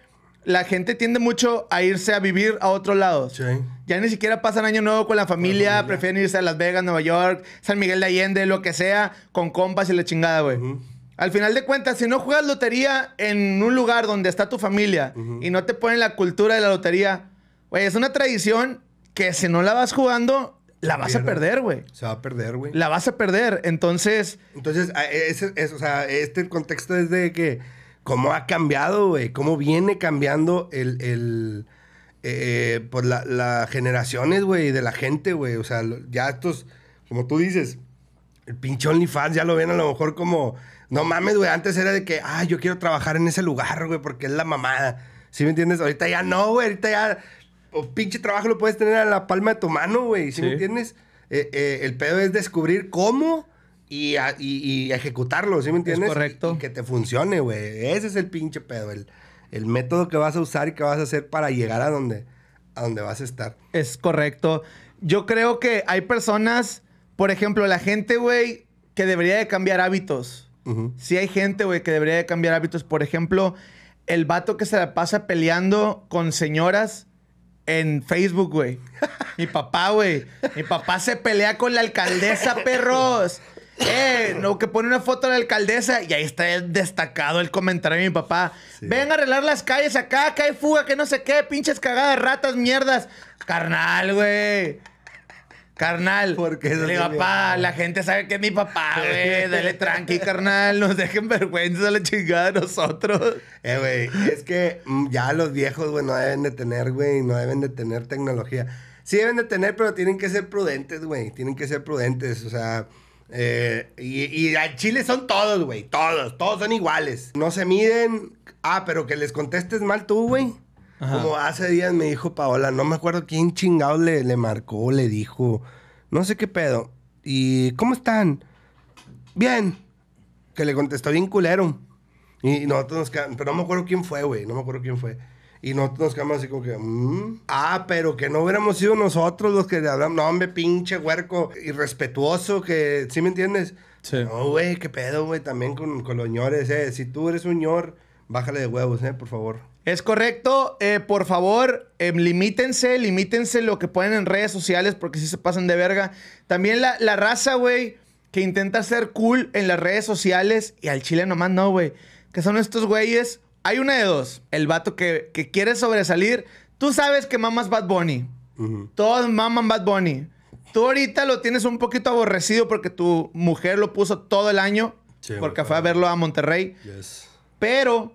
la gente tiende mucho a irse a vivir a otros lados. Sí. Ya ni siquiera pasan año nuevo con la familia, familia. prefieren irse a Las Vegas, Nueva York, San Miguel de Allende, lo que sea, con compas y la chingada, güey. Al final de cuentas, si no juegas lotería en un lugar donde está tu familia y no te ponen la cultura de la lotería, güey, es una tradición que si no la vas jugando, la vas a perder, güey. Se va a perder, güey. La vas a perder. Entonces, Entonces, ese, es, o sea, este contexto es de que cómo ha cambiado, güey. Cómo viene cambiando el, el eh, pues la, la generaciones, güey, de la gente, güey. O sea, ya estos, como tú dices, el pinche OnlyFans ya lo ven a lo mejor como, no mames, güey. Antes era de que, ah, yo quiero trabajar en ese lugar, güey, porque es la mamada. ¿Sí me entiendes? Ahorita ya no, güey. Ahorita ya, o pinche trabajo lo puedes tener a la palma de tu mano, güey. ¿Sí, me entiendes? Eh, eh, el pedo es descubrir cómo y, a- y- y ejecutarlo, ¿sí me entiendes? correcto. Y, y que te funcione, güey. Ese es el pinche pedo, el, el método que vas a usar y que vas a hacer para llegar a donde, a donde vas a estar. es correcto. Yo creo que hay personas, por ejemplo, la gente, güey, que debería de cambiar hábitos. Ujú. Sí hay gente, güey, que debería de cambiar hábitos. Por ejemplo, el vato que se la pasa peleando con señoras en Facebook, güey. Mi papá, güey. Mi papá se pelea con la alcaldesa, perros. Eh, no, que pone una foto de la alcaldesa y ahí está destacado el comentario de mi papá. Sí. Ven a arreglar las calles acá, que hay fuga, que no sé qué, pinches cagadas, ratas, mierdas. Carnal, güey. Carnal. ¿Por qué eso Le te digo, dio? papá, la gente sabe que es mi papá, güey. Dale tranqui, carnal. Nos dejen vergüenza a la chingada de nosotros. Eh, güey, es que mm, ya los viejos, güey, no deben de tener, güey, no deben de tener tecnología. Sí deben de tener, pero tienen que ser prudentes, güey. Tienen que ser prudentes, o sea... eh, y, y a Chile son todos, güey, todos, todos son iguales. No se miden. Ah, pero que les contestes mal tú, güey. Ajá. Como hace días me dijo Paola, no me acuerdo quién chingados le, le marcó, le dijo, no sé qué pedo. ¿Y cómo están? Bien. Que le contestó bien culero. Y nosotros nos quedamos, pero no me acuerdo quién fue, güey, no me acuerdo quién fue. Y nosotros nos quedamos así como que, mm, ah, pero que no hubiéramos sido nosotros los que le hablamos, no, hombre, pinche huerco, irrespetuoso, que, ¿sí me entiendes? Sí. No, güey, qué pedo, güey, también con, con los ñores, eh. Si tú eres un ñor, bájale de huevos, eh, por favor. Es correcto. Eh, por favor, eh, limítense, limítense lo que ponen en redes sociales porque si se pasan de verga. También la, la raza, güey, que intenta ser cool en las redes sociales y al chile nomás no, güey. Que son estos güeyes. Hay una de dos. El vato que, que quiere sobresalir. Tú sabes que mamas Bad Bunny. Ujú. Todos maman Bad Bunny. Tú ahorita lo tienes un poquito aborrecido porque tu mujer lo puso todo el año. Sí, porque fue a verlo a Monterrey. Yes. Pero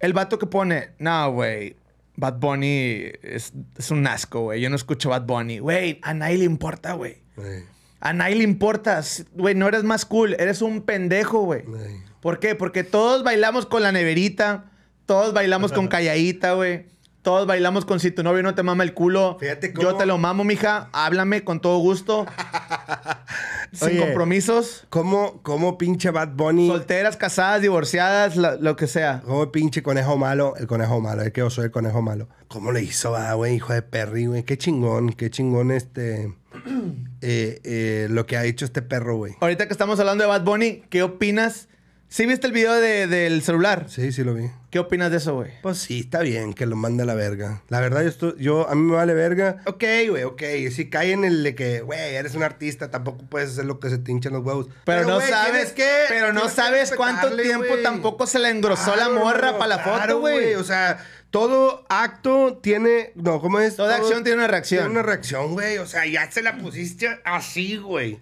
el vato que pone, no, güey, Bad Bunny es, es un asco, güey. Yo no escucho Bad Bunny. Güey, a nadie le importa, güey. Ey, A nadie le importas. Güey, no eres más cool. Eres un pendejo, güey. ey. ¿Por qué? Porque todos bailamos con la neverita. Todos bailamos con calladita, güey. Todos bailamos con si tu novio no te mama el culo. Fíjate Yo cómo- te lo mamo, mija. Háblame con todo gusto. Sin Oye. compromisos. ¿Cómo, cómo pinche Bad Bunny? Solteras, casadas, divorciadas, lo que sea. ¿Cómo pinche conejo malo? El conejo malo, es que yo soy el conejo malo. ¿Cómo le hizo, ah, güey, hijo de perri, güey? Qué chingón, qué chingón este... eh, eh, lo que ha hecho este perro, güey. Ahorita que estamos hablando de Bad Bunny, ¿qué opinas? ¿Sí viste el video de- del celular? Sí, sí lo vi. ¿Qué opinas de eso, güey? Pues sí, está bien que lo mande a la verga. La verdad, yo, estoy- yo a mí me vale verga. Ok, güey, ok. Si cae en el de que, güey, eres un artista, tampoco puedes hacer lo que se te hinchan los huevos. Pero, no güey, sabes que... Pero no sabes cuánto tiempo tampoco se le engrosó la morra para la claro, foto, güey. O sea, todo acto tiene. No, ¿cómo es? Toda Todo- acción tiene una reacción. Tiene una reacción, güey. O sea, ya se la pusiste así, güey.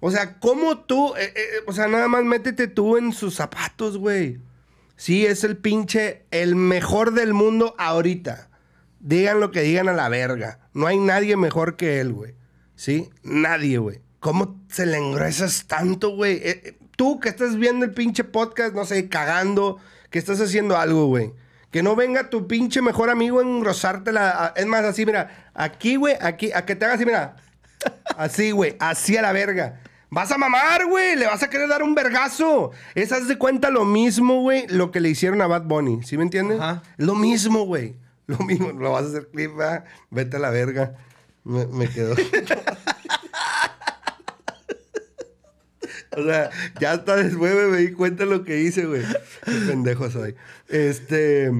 O sea, ¿cómo tú? eh, eh, o sea, nada más métete tú en sus zapatos, güey. Sí, es el pinche, el mejor del mundo ahorita. Digan lo que digan a la verga. No hay nadie mejor que él, güey. ¿Sí? Nadie, güey. ¿Cómo se le engruesas tanto, güey? Eh, eh, tú que estás viendo el pinche podcast, no sé, cagando, que estás haciendo algo, güey. Que no venga tu pinche mejor amigo a engrosártela. a- Es más, así, mira. Aquí, güey, aquí, a que te haga así, mira. Así, güey, así a la verga. Vas a mamar, güey, le vas a querer dar un vergazo. Es, haz de cuenta lo mismo, güey, lo que le hicieron a Bad Bunny. ¿Sí me entiendes? Ajá. Lo mismo, güey. Lo mismo. Lo vas a hacer clip, ¿verdad? Vete a la verga. Me, me quedó. o sea, ya hasta después me, me di cuenta de lo que hice, güey. Qué pendejo soy. Este.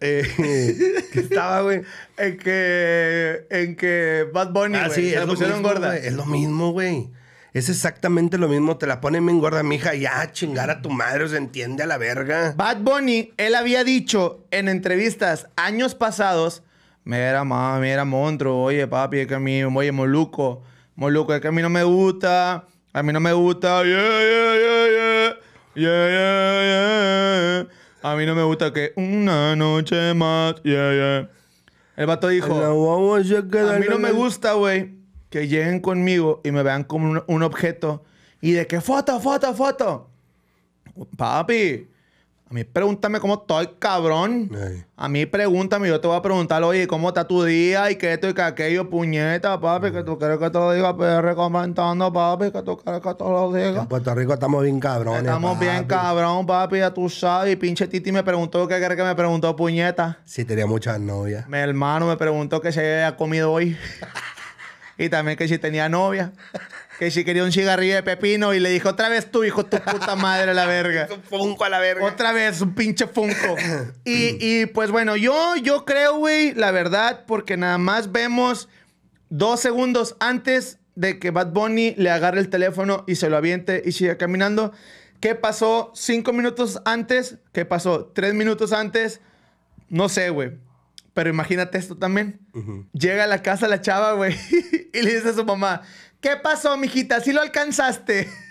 Eh, ¿Qué estaba, güey? En que, en que Bad Bunny, Ah, sí, se la es lo pusieron mismo, gorda. Es lo mismo, güey. Es exactamente lo mismo. Te la ponen bien gorda, mija. Ya, chingar a tu madre, se entiende a la verga. Bad Bunny, él había dicho en entrevistas años pasados, mira, mami, mira, monstruo, oye, papi, es que a mí, oye, Moluco, Moluco, es que a mí no me gusta, a mí no me gusta, yeah, yeah, yeah. A mí no me gusta que una noche más. El vato dijo, a mí no me gusta, güey, que lleguen conmigo y me vean como un, un objeto y de que foto, foto, foto. Papi, a mí pregúntame cómo estoy, cabrón. Ey. A mí pregúntame, yo te voy a preguntar, oye, ¿cómo está tu día? Y que esto y que aquello, puñeta, papi, que tú quieres que te lo diga, PR comentando, papi, que tú quieres que te lo diga. En Puerto Rico estamos bien cabrones. Estamos bien, papi. cabrón, papi, ya tú sabes. Y pinche Titi me preguntó qué quieres que me preguntó, puñeta. Sí, tenía muchas novias. Mi hermano me preguntó que si había comido hoy. y también que si tenía novia. Que si quería un cigarrillo de pepino. Y le dijo, otra vez tú, hijo tu puta madre, la verga. Un funko a la verga. Otra vez, un pinche funko. y, y, pues bueno, yo, yo creo, güey, la verdad, porque nada más vemos dos segundos antes de que Bad Bunny le agarre el teléfono y se lo aviente y siga caminando. ¿Qué pasó cinco minutos antes? ¿Qué pasó tres minutos antes? No sé, güey. Pero imagínate esto también. Llega a la casa la chava, güey, y le dice a su mamá, ¿qué pasó, mijita? ¿Sí lo alcanzaste?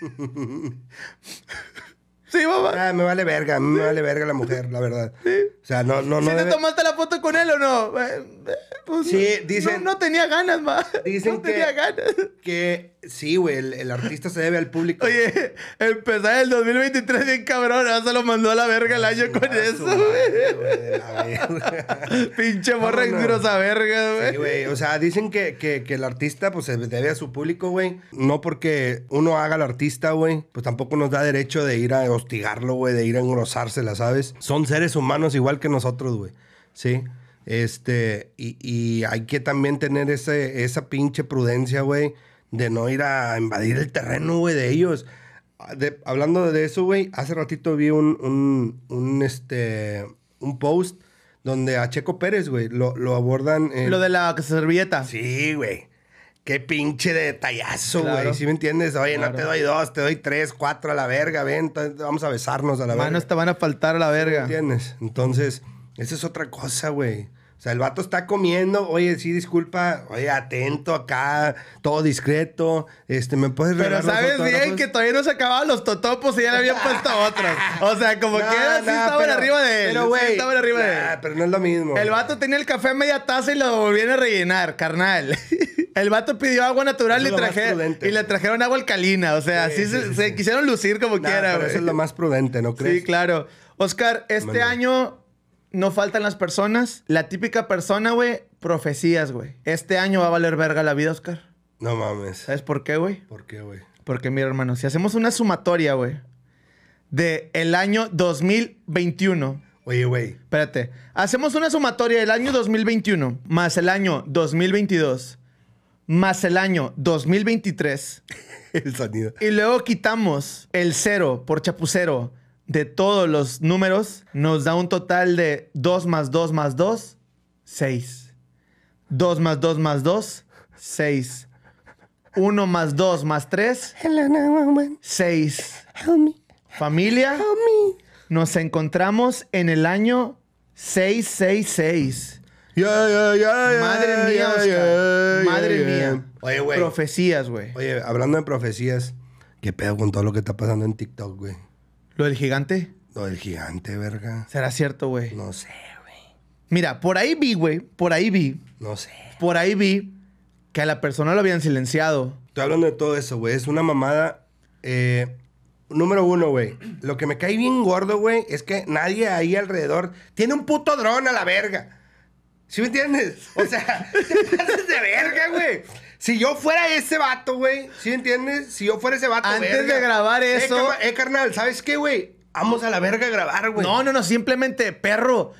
sí, mamá. Ah, me vale verga, me vale verga la mujer, la verdad. O sea, no, no, no. ¿Sí te debe- tomaste la foto con él o no? Eh, eh, pues, Sí, dicen- No, no tenía ganas, ma. Dicen no que- tenía ganas. Que sí, güey, el, el artista se debe al público. Oye, empezar el 2023 bien cabrón. ahora Se lo mandó a la verga el año con eso, güey. Pinche morra grosa verga, güey. Sí, güey. O sea, dicen que, que- que el artista pues se debe a su público, güey. No porque uno haga al artista, güey, pues tampoco nos da derecho de ir a hostigarlo, güey, de ir a engrosársela, ¿sabes? Son seres humanos igual que nosotros, güey. Sí. Este, y, y hay que también tener ese, esa pinche prudencia, güey, de no ir a invadir el terreno, güey, de ellos. De- hablando de eso, güey, hace ratito vi un, un, un, este, un post donde a Checo Pérez, güey, lo, lo abordan. en- Lo de la servilleta. Sí, güey. Qué pinche detallazo, güey. Claro. ¿Sí me entiendes? Oye, no te doy dos, te doy tres, cuatro a la verga. Ven, vamos a besarnos a la verga. Manos te van a faltar a la ¿Me verga. entiendes? Entonces, esa es otra cosa, güey. O sea, el vato está comiendo, oye, sí, disculpa, oye, atento acá, todo discreto, este, ¿me puedes Pero regalar los sabes bien que todavía no se acababan los totopos y ya le habían puesto otros. O sea, como No, que era, sí no, estaban pero- arriba de él. Pero, sí güey, estaban arriba de él. pero no es lo mismo. El vato tenía el café a media taza y lo volvían a rellenar, carnal. El vato pidió agua natural y, traje- y le trajeron agua alcalina. O sea, Sí, así se, sí, se sí. quisieron lucir como Nah, quiera, güey. eso es lo más prudente, ¿no crees? Sí, claro. Oscar, este año no faltan las personas. La típica persona, güey, profecías, güey. Este año va a valer verga la vida, Oscar. No mames. ¿Sabes por qué, güey? ¿Por qué, güey? Porque, mira, hermano, si hacemos una sumatoria, güey, de el año 2021. Oye, güey. Espérate. Hacemos una sumatoria del año 2021 más el año 2022 más el año 2023 El sonido. y luego quitamos el cero por chapucero de todos los números, nos da un total de 2 más 2 más 2, 6. 2 más 2 más 2, 6. 1 más 2 más 3, Hello, 911. 6. Help me. Familia, Help me. nos encontramos en el año 666. Ya, ya, ya, ya, Madre mía, Oscar. Madre mía. Oye, güey. Profecías, güey. Oye, hablando de profecías, ¿qué pedo con todo lo que está pasando en TikTok, güey? Lo del gigante. Lo del gigante, verga. ¿Será cierto, güey? No sé, güey. Mira, por ahí vi, güey. Por ahí vi. No sé. Por ahí vi que a la persona lo habían silenciado. Estoy hablando de todo eso, güey. Es una mamada. eh, número uno, güey. Lo que me cae bien gordo, güey, es que nadie ahí alrededor tiene un puto dron a la verga. ¿Sí me entiendes? O sea, te pasas de verga, güey. Si yo fuera ese vato, güey, ¿sí me entiendes? Si yo fuera ese vato, Antes verga. de grabar Eh, eso- Eh, carnal, ¿sabes qué, güey? Vamos a la verga a grabar, güey. No, no, no. Simplemente, perro.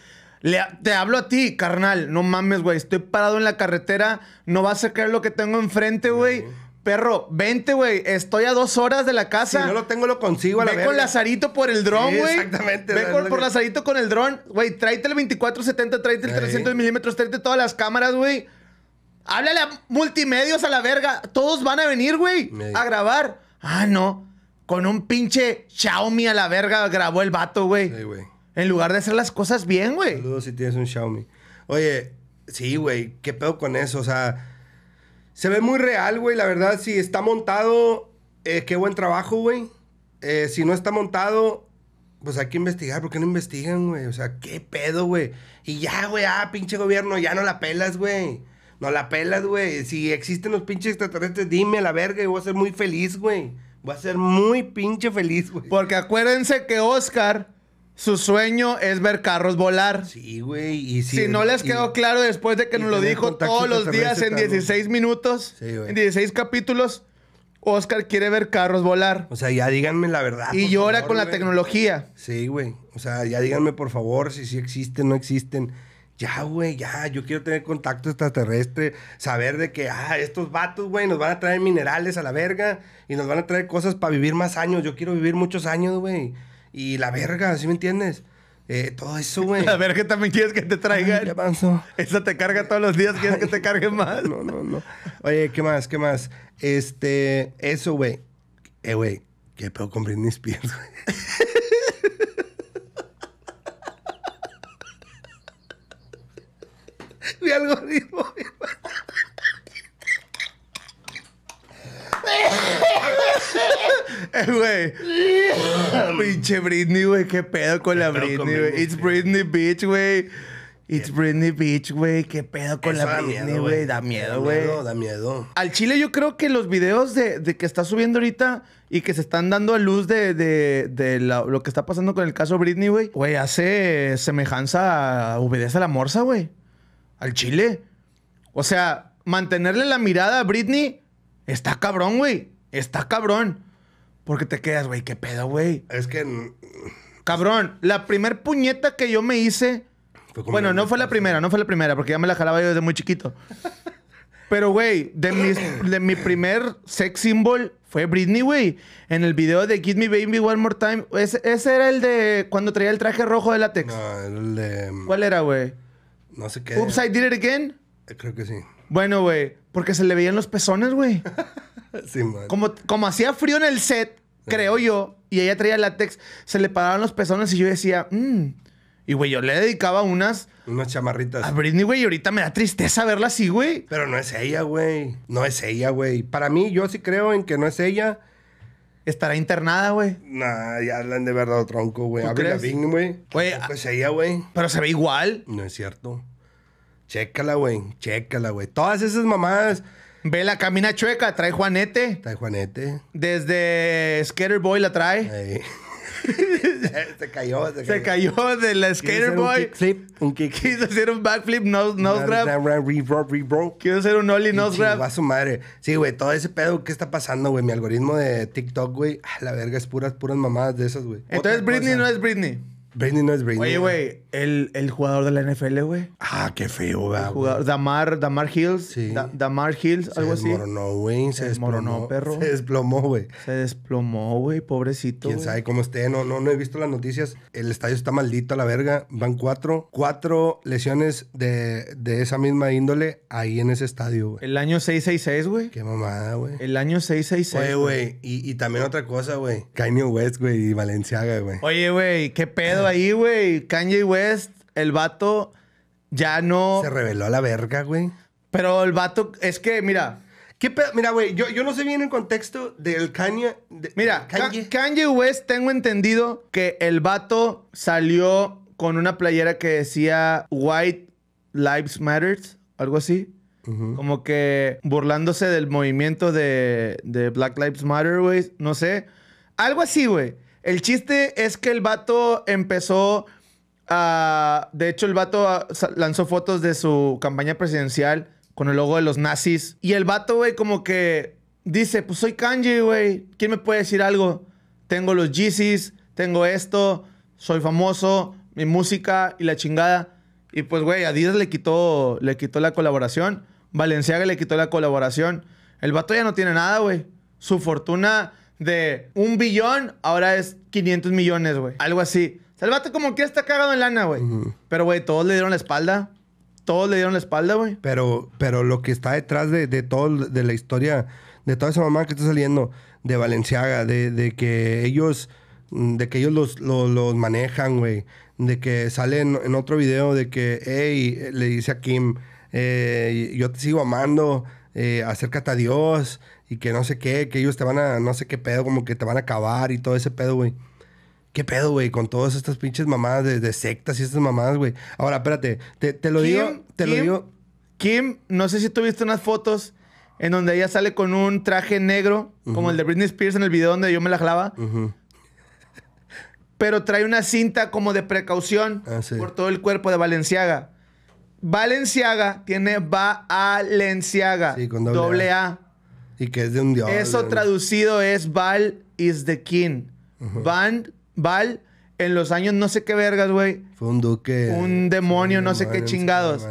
le- te hablo a ti, carnal. No mames, güey. Estoy parado en la carretera. No vas a creer lo que tengo enfrente, güey. Perro, vente, güey. Estoy a dos horas de la Si casa. no lo tengo, lo consigo a la Ve verga. con Lazarito por el dron, Sí, güey. exactamente, Ve es por, que- Lazarito con el dron. Güey, tráete el 2470, tráete el Ey. 300 milímetros, tráete todas las cámaras, güey. Háblale a multimedios a la verga. Todos van a venir, güey, Ey. a grabar. Ah, no. Con un pinche Xiaomi a la verga grabó el vato, güey. Sí, güey. En lugar de hacer las cosas bien, güey. Saludos si tienes un Xiaomi. Oye, sí, güey, ¿qué pedo con eso? O sea, se ve muy real, güey. La verdad, si está montado, eh, qué buen trabajo, güey. Eh, si no está montado, pues hay que investigar. ¿Por qué no investigan, güey? O sea, ¿qué pedo, güey? Y ya, güey, ah, pinche gobierno, ya no la pelas, güey. No la pelas, güey. Si existen los pinches extraterrestres, dime a la verga y voy a ser muy feliz, güey. Voy a ser muy pinche feliz, güey. Porque acuérdense que Oscar, su sueño es ver carros volar. Sí, güey. Y si, si no les y- quedó claro después de que nos lo dijo todos los días en extraterrestre, 16 minutos, Sí, en 16 capítulos, Oscar quiere ver carros volar. O sea, ya díganme la verdad. Y llora favor, con la güey. tecnología. Sí, güey. O sea, ya díganme por favor si sí existen, no existen. Ya, güey, ya. Yo quiero tener contacto extraterrestre. Saber de que, ah, estos vatos, güey, nos van a traer minerales a la verga. Y nos van a traer cosas para vivir más años. Yo quiero vivir muchos años, güey. Y la verga, ¿sí me entiendes? Eh, todo eso, güey. A ver, que también quieres que te Ay, ¿Qué traigan. pasó? Esa te carga todos los días, quieres que te cargue más. No, no, no. Oye, ¿qué más? ¿Qué más? Este, eso, güey. Eh, güey, ¿qué pedo con Britney Spears, güey? Mi algoritmo, güey. Güey. Pinche Britney, güey. ¿Qué pedo con la Britney, güey? It's? Britney Beach, güey. It's Britney Beach, güey. ¿Qué pedo con Eso la da Britney, miedo, güey? Da miedo, güey. Da miedo. Al Chile yo creo que los videos de, de que está subiendo ahorita y que se están dando a luz de, de- de la- lo que está pasando con el caso Britney, güey. Güey, hace semejanza a Obedece a la Morsa, güey. Al Chile. O sea, mantenerle la mirada a Britney está cabrón, güey. Está cabrón. Porque te quedas, güey, qué pedo, güey. Es que mm, Cabrón, la primer puñeta que yo me hice fue como bueno, no fue la primera, no fue la primera, porque ya me la jalaba yo desde muy chiquito. Pero, güey, de, mis- de mi primer sex symbol fue Britney, güey. En el video de Give Me Baby One More Time. Ese, ese era el de cuando traía el traje rojo de látex. No, el de. ¿Cuál era, güey? No sé qué. Oops, I Did It Again. Eh, Creo que sí. Bueno, güey, porque se le veían los pezones, güey. Sí, man. Como, como hacía frío en el set, creo yo, y ella traía látex, se le paraban los pezones y yo decía, mmm. Y, güey, yo le dedicaba unas Unas chamarritas. a Britney, güey, y ahorita me da tristeza verla así, güey. Pero no es ella, güey. No es ella, güey. Para mí, yo sí creo en que no es ella. Estará internada, güey. Nah, ya le han de verdad tronco, güey. ¿Tú Abre la crees? Bing, güey. Güey, No es ella, güey. Pero se ve igual. No es cierto. Chécala, güey. Chécala, güey. Todas esas mamadas. Ve la camina chueca, trae Juanete. Está Juanete. Desde Skater Boy la trae. Se cayó, se cayó. Se cayó de la Skater hacer Un Boy. kickflip. Un kickflip. Quiso hacer un backflip, nose, nose grab. Quiso hacer un ollie nose grab. a su madre. Sí, güey, todo ese pedo, ¿qué está pasando, güey? Mi algoritmo de TikTok, güey. La verga es puras, puras mamadas de esas, güey. Entonces Britney no es Britney. Britney no es Britney. Oye, güey, el, el jugador de la NFL, güey. Ah, qué feo, güey. Jugador, Damar, Damar Hills. Sí. Da- Damar Hills, algo Se así. desmoronó, güey. Se Se desplomó. desmoronó, perro. Se desplomó, güey. Se desplomó, güey, pobrecito. Quién sabe cómo esté. No, no, no he visto las noticias. El estadio está maldito a la verga. Van cuatro. Cuatro lesiones de, de esa misma índole ahí en ese estadio, güey. El año 666, güey. Qué mamada, güey. El año 666. Oye, güey. Y, y también otra cosa, güey. Kanye West, güey. Y Valenciaga, güey. Oye, güey, ¿qué pedo ahí, güey? Kanye West, el vato ya no. Se reveló a la verga, güey. Pero el vato, es que, mira, ¿Qué pedo? Mira, güey, yo, yo no sé bien el contexto del Kanye. de- mira, Kanye. Ka- Kanye West, tengo entendido que el vato salió con una playera que decía White Lives Matters, algo así. Como que burlándose del movimiento de, de Black Lives Matter, güey. No sé. Algo así, güey. El chiste es que el vato empezó a... De hecho, el vato ah, lanzó fotos de su campaña presidencial con el logo de los nazis. Y el vato, güey, como que dice, pues soy Kanye, güey. ¿Quién me puede decir algo? Tengo los Yeezys, tengo esto, soy famoso, mi música y la chingada. Y pues, güey, Adidas le quitó, le quitó la colaboración. Valenciaga le quitó la colaboración. El vato ya no tiene nada, güey. Su fortuna de un billón ahora es 500 millones, güey. Algo así. O sea, el vato como que está cagado en lana, güey. Pero, güey, todos le dieron la espalda. Todos le dieron la espalda, güey. Pero, pero lo que está detrás de, de todo, de la historia, de toda esa mamá que está saliendo de Valenciaga, de, de que ellos, mm, de que ellos los, los, los manejan, güey. De que sale en, en otro video de que, hey, le dice a Kim, eh, yo te sigo amando, eh, acércate a Dios y que no sé qué, que ellos te van a, no sé qué pedo, como que te van a acabar y todo ese pedo, güey. ¿Qué pedo, güey? Con todas estas pinches mamadas de, de sectas y estas mamadas, güey. Ahora, espérate, te, te lo Kim- digo, te lo Kim- digo. Kim, no sé si tú viste unas fotos en donde ella sale con un traje negro, como el de Britney Spears en el video donde yo me la jalaba, pero trae una cinta como de precaución Ah, sí. por todo el cuerpo de Valenciaga. Valenciaga tiene Valenciaga, Sí, con doble doble A. A. Y que es de un dios. Eso traducido es Val is the king. Van, Val, en los años no sé qué vergas, güey. Fue un duque. Un demonio, no sé qué chingados.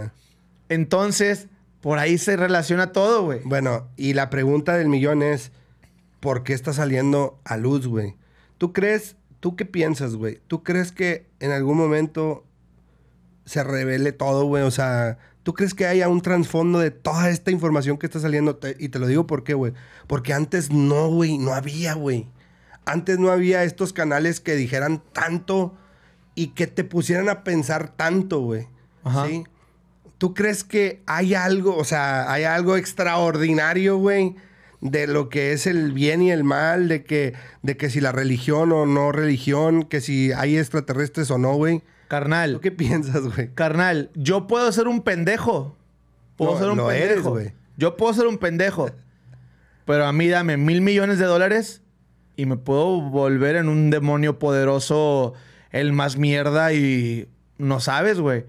Entonces, por ahí se relaciona todo, güey. Bueno, y la pregunta del millón es: ¿por qué está saliendo a luz, güey? ¿Tú crees, tú qué piensas, güey? ¿Tú crees que en algún momento se revele todo, güey? O sea, ¿tú crees que haya un trasfondo de toda esta información que está saliendo? Te- y te lo digo por qué, güey. Porque antes no, güey, no había, güey. Antes no había estos canales que dijeran tanto y que te pusieran a pensar tanto, güey. Ajá. ¿Sí? ¿Tú crees que hay algo, o sea, hay algo extraordinario, güey, de lo que es el bien y el mal, de que, de que si la religión o no religión, que si hay extraterrestres o no, güey? Carnal, ¿Tú qué piensas, güey? carnal, yo puedo ser un pendejo. Puedo No, ser un pendejo. eres, yo puedo ser un pendejo. Pero a mí dame mil millones de dólares y me puedo volver en un demonio poderoso, el más mierda y no sabes, güey.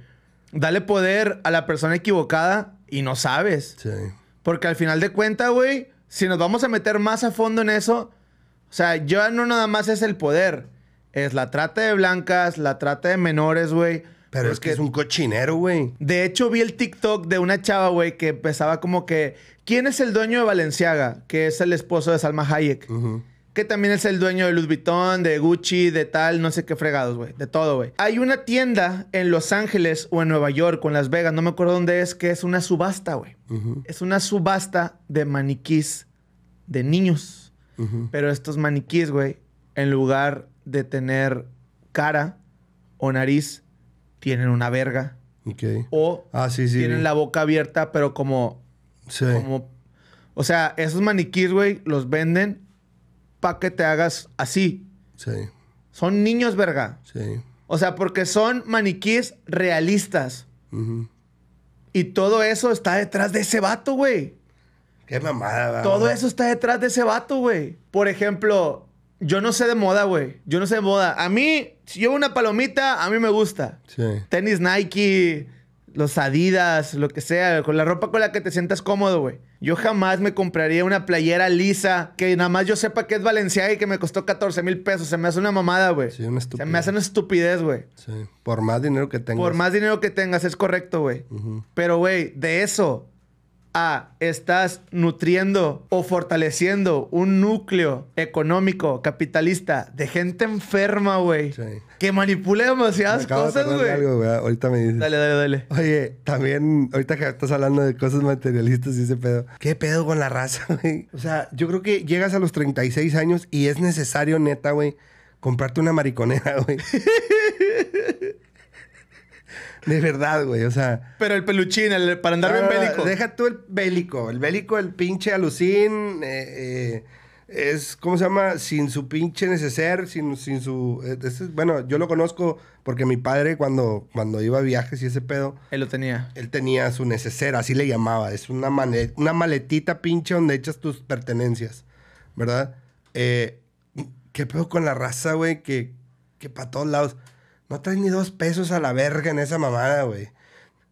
Dale poder a la persona equivocada y no sabes. Sí. Porque al final de cuentas, güey, si nos vamos a meter más a fondo en eso, o sea, ya no nada más es el poder, es la trata de blancas, la trata de menores, güey. Pero es que es un cochinero, güey. De hecho, vi el TikTok de una chava, güey, que empezaba como que, ¿quién es el dueño de Valenciaga? Que es el esposo de Salma Hayek. Que también es el dueño de Louis Vuitton, de Gucci, de tal, no sé qué fregados, güey. De todo, güey. Hay una tienda en Los Ángeles o en Nueva York o en Las Vegas, no me acuerdo dónde es, que es una subasta, güey. Es una subasta de maniquís de niños. Pero estos maniquís, güey, en lugar de tener cara o nariz, tienen una verga. O Ah, sí, sí. tienen la boca abierta, pero como, Sí. como... O sea, esos maniquís, güey, los venden para que te hagas así. Sí. Son niños, verga. Sí. O sea, porque son maniquís realistas. Y todo eso está detrás de ese vato, güey. Qué mamada, ¿verdad? Todo eso está detrás de ese vato, güey. Por ejemplo, yo no sé de moda, güey. Yo no sé de moda. A mí, si yo una palomita, a mí me gusta. Sí. Tenis Nike, los Adidas, lo que sea, con la ropa con la que te sientas cómodo, güey. Yo jamás me compraría una playera lisa que nada más yo sepa que es Valenciaga y que me costó 14 mil pesos. Se me hace una mamada, güey. Sí, una Se estupidez. me hace una estupidez, güey. Sí. Por más dinero que tengas. Por más dinero que tengas, es correcto, güey. Pero, güey, de eso a estás nutriendo o fortaleciendo un núcleo económico capitalista de gente enferma, güey. Sí. Que manipula demasiadas cosas, de güey. Ahorita me dices. Dale, dale, dale. Oye, también, ahorita que estás hablando de cosas materialistas y ese pedo. ¿Qué pedo con la raza, güey? O sea, yo creo que llegas a los 36 años y es necesario, neta, güey, comprarte una mariconera, güey. De verdad, güey. O sea. Pero el peluchín, el, para andar bien no, bélico. Deja tú el bélico. El bélico, el pinche alucín. eh, eh, es, ¿cómo se llama? Sin su pinche neceser, sin, sin su... eh, ese es- bueno, yo lo conozco porque mi padre cuando, cuando iba a viajes y ese pedo, Él lo tenía. él tenía su neceser, así le llamaba. Es una, mane- una maletita pinche donde echas tus pertenencias, ¿verdad? Eh, ¿Qué pedo con la raza, güey? Que, que para todos lados. No traes ni dos pesos a la verga en esa mamada, güey.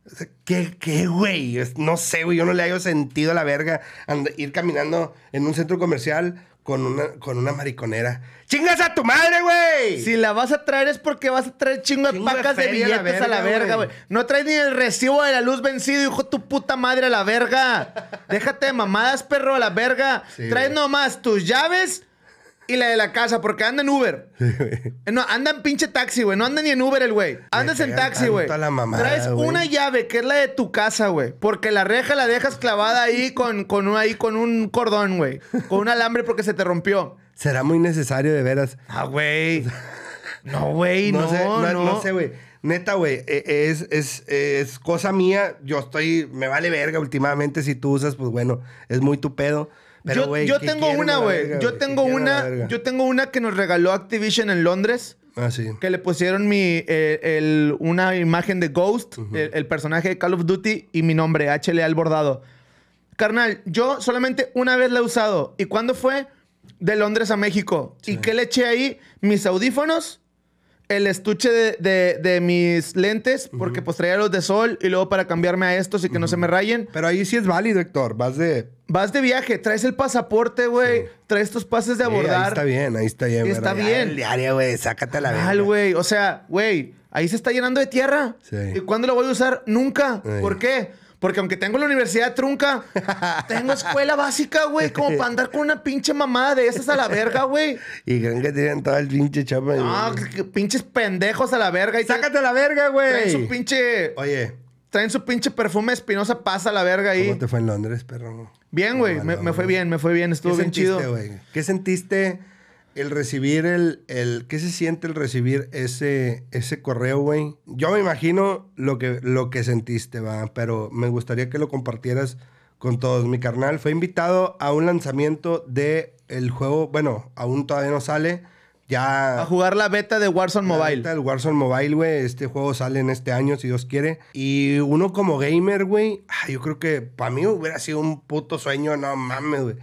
O sea, ¿Qué, qué, güey? No sé, güey. Yo no le hallo sentido a la verga and- ir caminando en un centro comercial con una, con una mariconera. ¡Chingas a tu madre, güey! Si la vas a traer es porque vas a traer Chingo de pacas de la billetes a la verga, verga, güey. No traes ni el recibo de la luz vencido, hijo tu puta madre a la verga. Déjate de mamadas, perro, a la verga. Sí, traes nomás tus llaves y la de la casa, porque anda en Uber. No, anda en pinche taxi, güey. No anda ni en Uber el güey. Andas en taxi, güey. Traes una llave que es la de tu casa, güey. Porque la reja la dejas clavada ahí con, con, un, ahí con un cordón, güey. Con un alambre porque se te rompió. Será muy necesario, de veras. Ah, güey. No, güey, no, no, sé, no, no. no sé, güey. Neta, güey, e- es, es, es cosa mía. Yo estoy, me vale verga últimamente. Si tú usas, pues bueno, es muy tu pedo. Pero, yo güey, yo ¿qué tengo una, güey. Yo ¿Qué tengo una. Yo tengo una que nos regaló Activision en Londres. Ah, sí. Que le pusieron mi, eh, el- una imagen de Ghost, el, el personaje de Call of Duty, y mi nombre, HL al bordado. Carnal, yo solamente una vez la he usado. ¿Y cuándo fue? De Londres a México. ¿Y qué le eché ahí? Mis audífonos, el estuche de, de- de mis lentes, porque pues traía los de sol, y luego para cambiarme a estos y que no se me rayen. Pero ahí sí es válido, Héctor. Vas de. Vas de viaje, traes el pasaporte, güey. Traes tus pases de Sí, abordar. ahí está bien, ahí está bien. Está bien. El diario, güey, sácate la verga. güey. O sea, güey, ahí se está llenando de tierra. Sí. ¿Y cuándo lo voy a usar? Nunca. Ay. ¿Por qué? Porque aunque tengo la universidad trunca, tengo escuela básica, güey, como para andar con una pinche mamada de esas a la verga, güey. Y creen que tienen todo el pinche chapa. No, que pinches pendejos a la verga. Y Sácate a la verga, traen su güey. pinche. Oye, Traen su pinche perfume espinosa pasa a la verga ahí. ¿cómo te fue en Londres, perro? Bien, güey. No, me, fue güey. bien, me fue bien. Estuvo ¿Qué bien sentiste, chido. güey? ¿Qué sentiste el recibir el, el... ¿Qué se siente el recibir ese, ese correo, güey? Yo me imagino lo que, lo que sentiste, va, pero me gustaría que lo compartieras con todos. Mi carnal fue invitado a un lanzamiento de el juego, bueno, aún todavía no sale, ya... A jugar la beta de Warzone La Mobile. neta, El Warzone Mobile, güey. Este juego sale en este año, si Dios quiere. Y uno como gamer, güey. Yo creo que para mí hubiera sido un puto sueño. No mames, güey.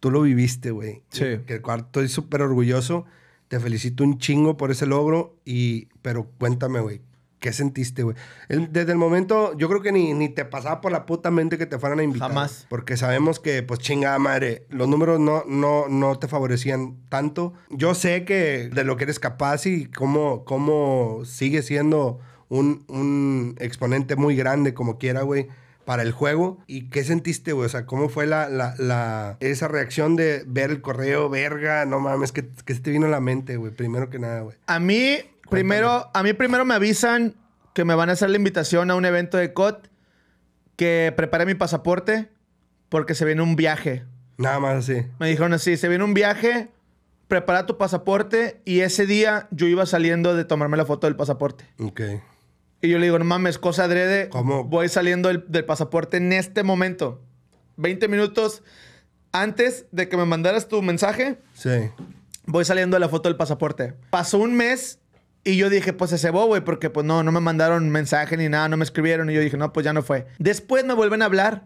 Tú lo viviste, güey. Sí. Que el cuarto estoy súper orgulloso. Te felicito un chingo por ese logro. Y, pero cuéntame, güey. ¿Qué sentiste, güey? Desde el momento, yo creo que ni, ni te pasaba por la puta mente que te fueran a invitar. Jamás. Porque sabemos que, pues, chingada madre, los números no, no, no te favorecían tanto. Yo sé que de lo que eres capaz y cómo, cómo sigue siendo un, un exponente muy grande, como quiera, güey, para el juego. ¿Y qué sentiste, güey? O sea, ¿cómo fue la, la, la- esa reacción de ver el correo, verga? No mames, ¿qué, qué se te vino a la mente, güey? Primero que nada, güey. A mí, primero, a mí primero me avisan que me van a hacer la invitación a un evento de COD, que prepare mi pasaporte, porque se viene un viaje. Nada más así. Me dijeron así, se viene un viaje, prepara tu pasaporte, y ese día yo iba saliendo de tomarme la foto del pasaporte. Ok. Y yo le digo, no mames, cosa adrede. ¿Cómo? Voy saliendo del, del pasaporte en este momento. 20 minutos antes de que me mandaras tu mensaje, Sí. voy saliendo de la foto del pasaporte. Pasó un mes y yo dije, pues se cebó, güey, porque pues no, no me mandaron mensaje ni nada, no me escribieron. Y yo dije, no, pues ya no fue. Después me vuelven a hablar.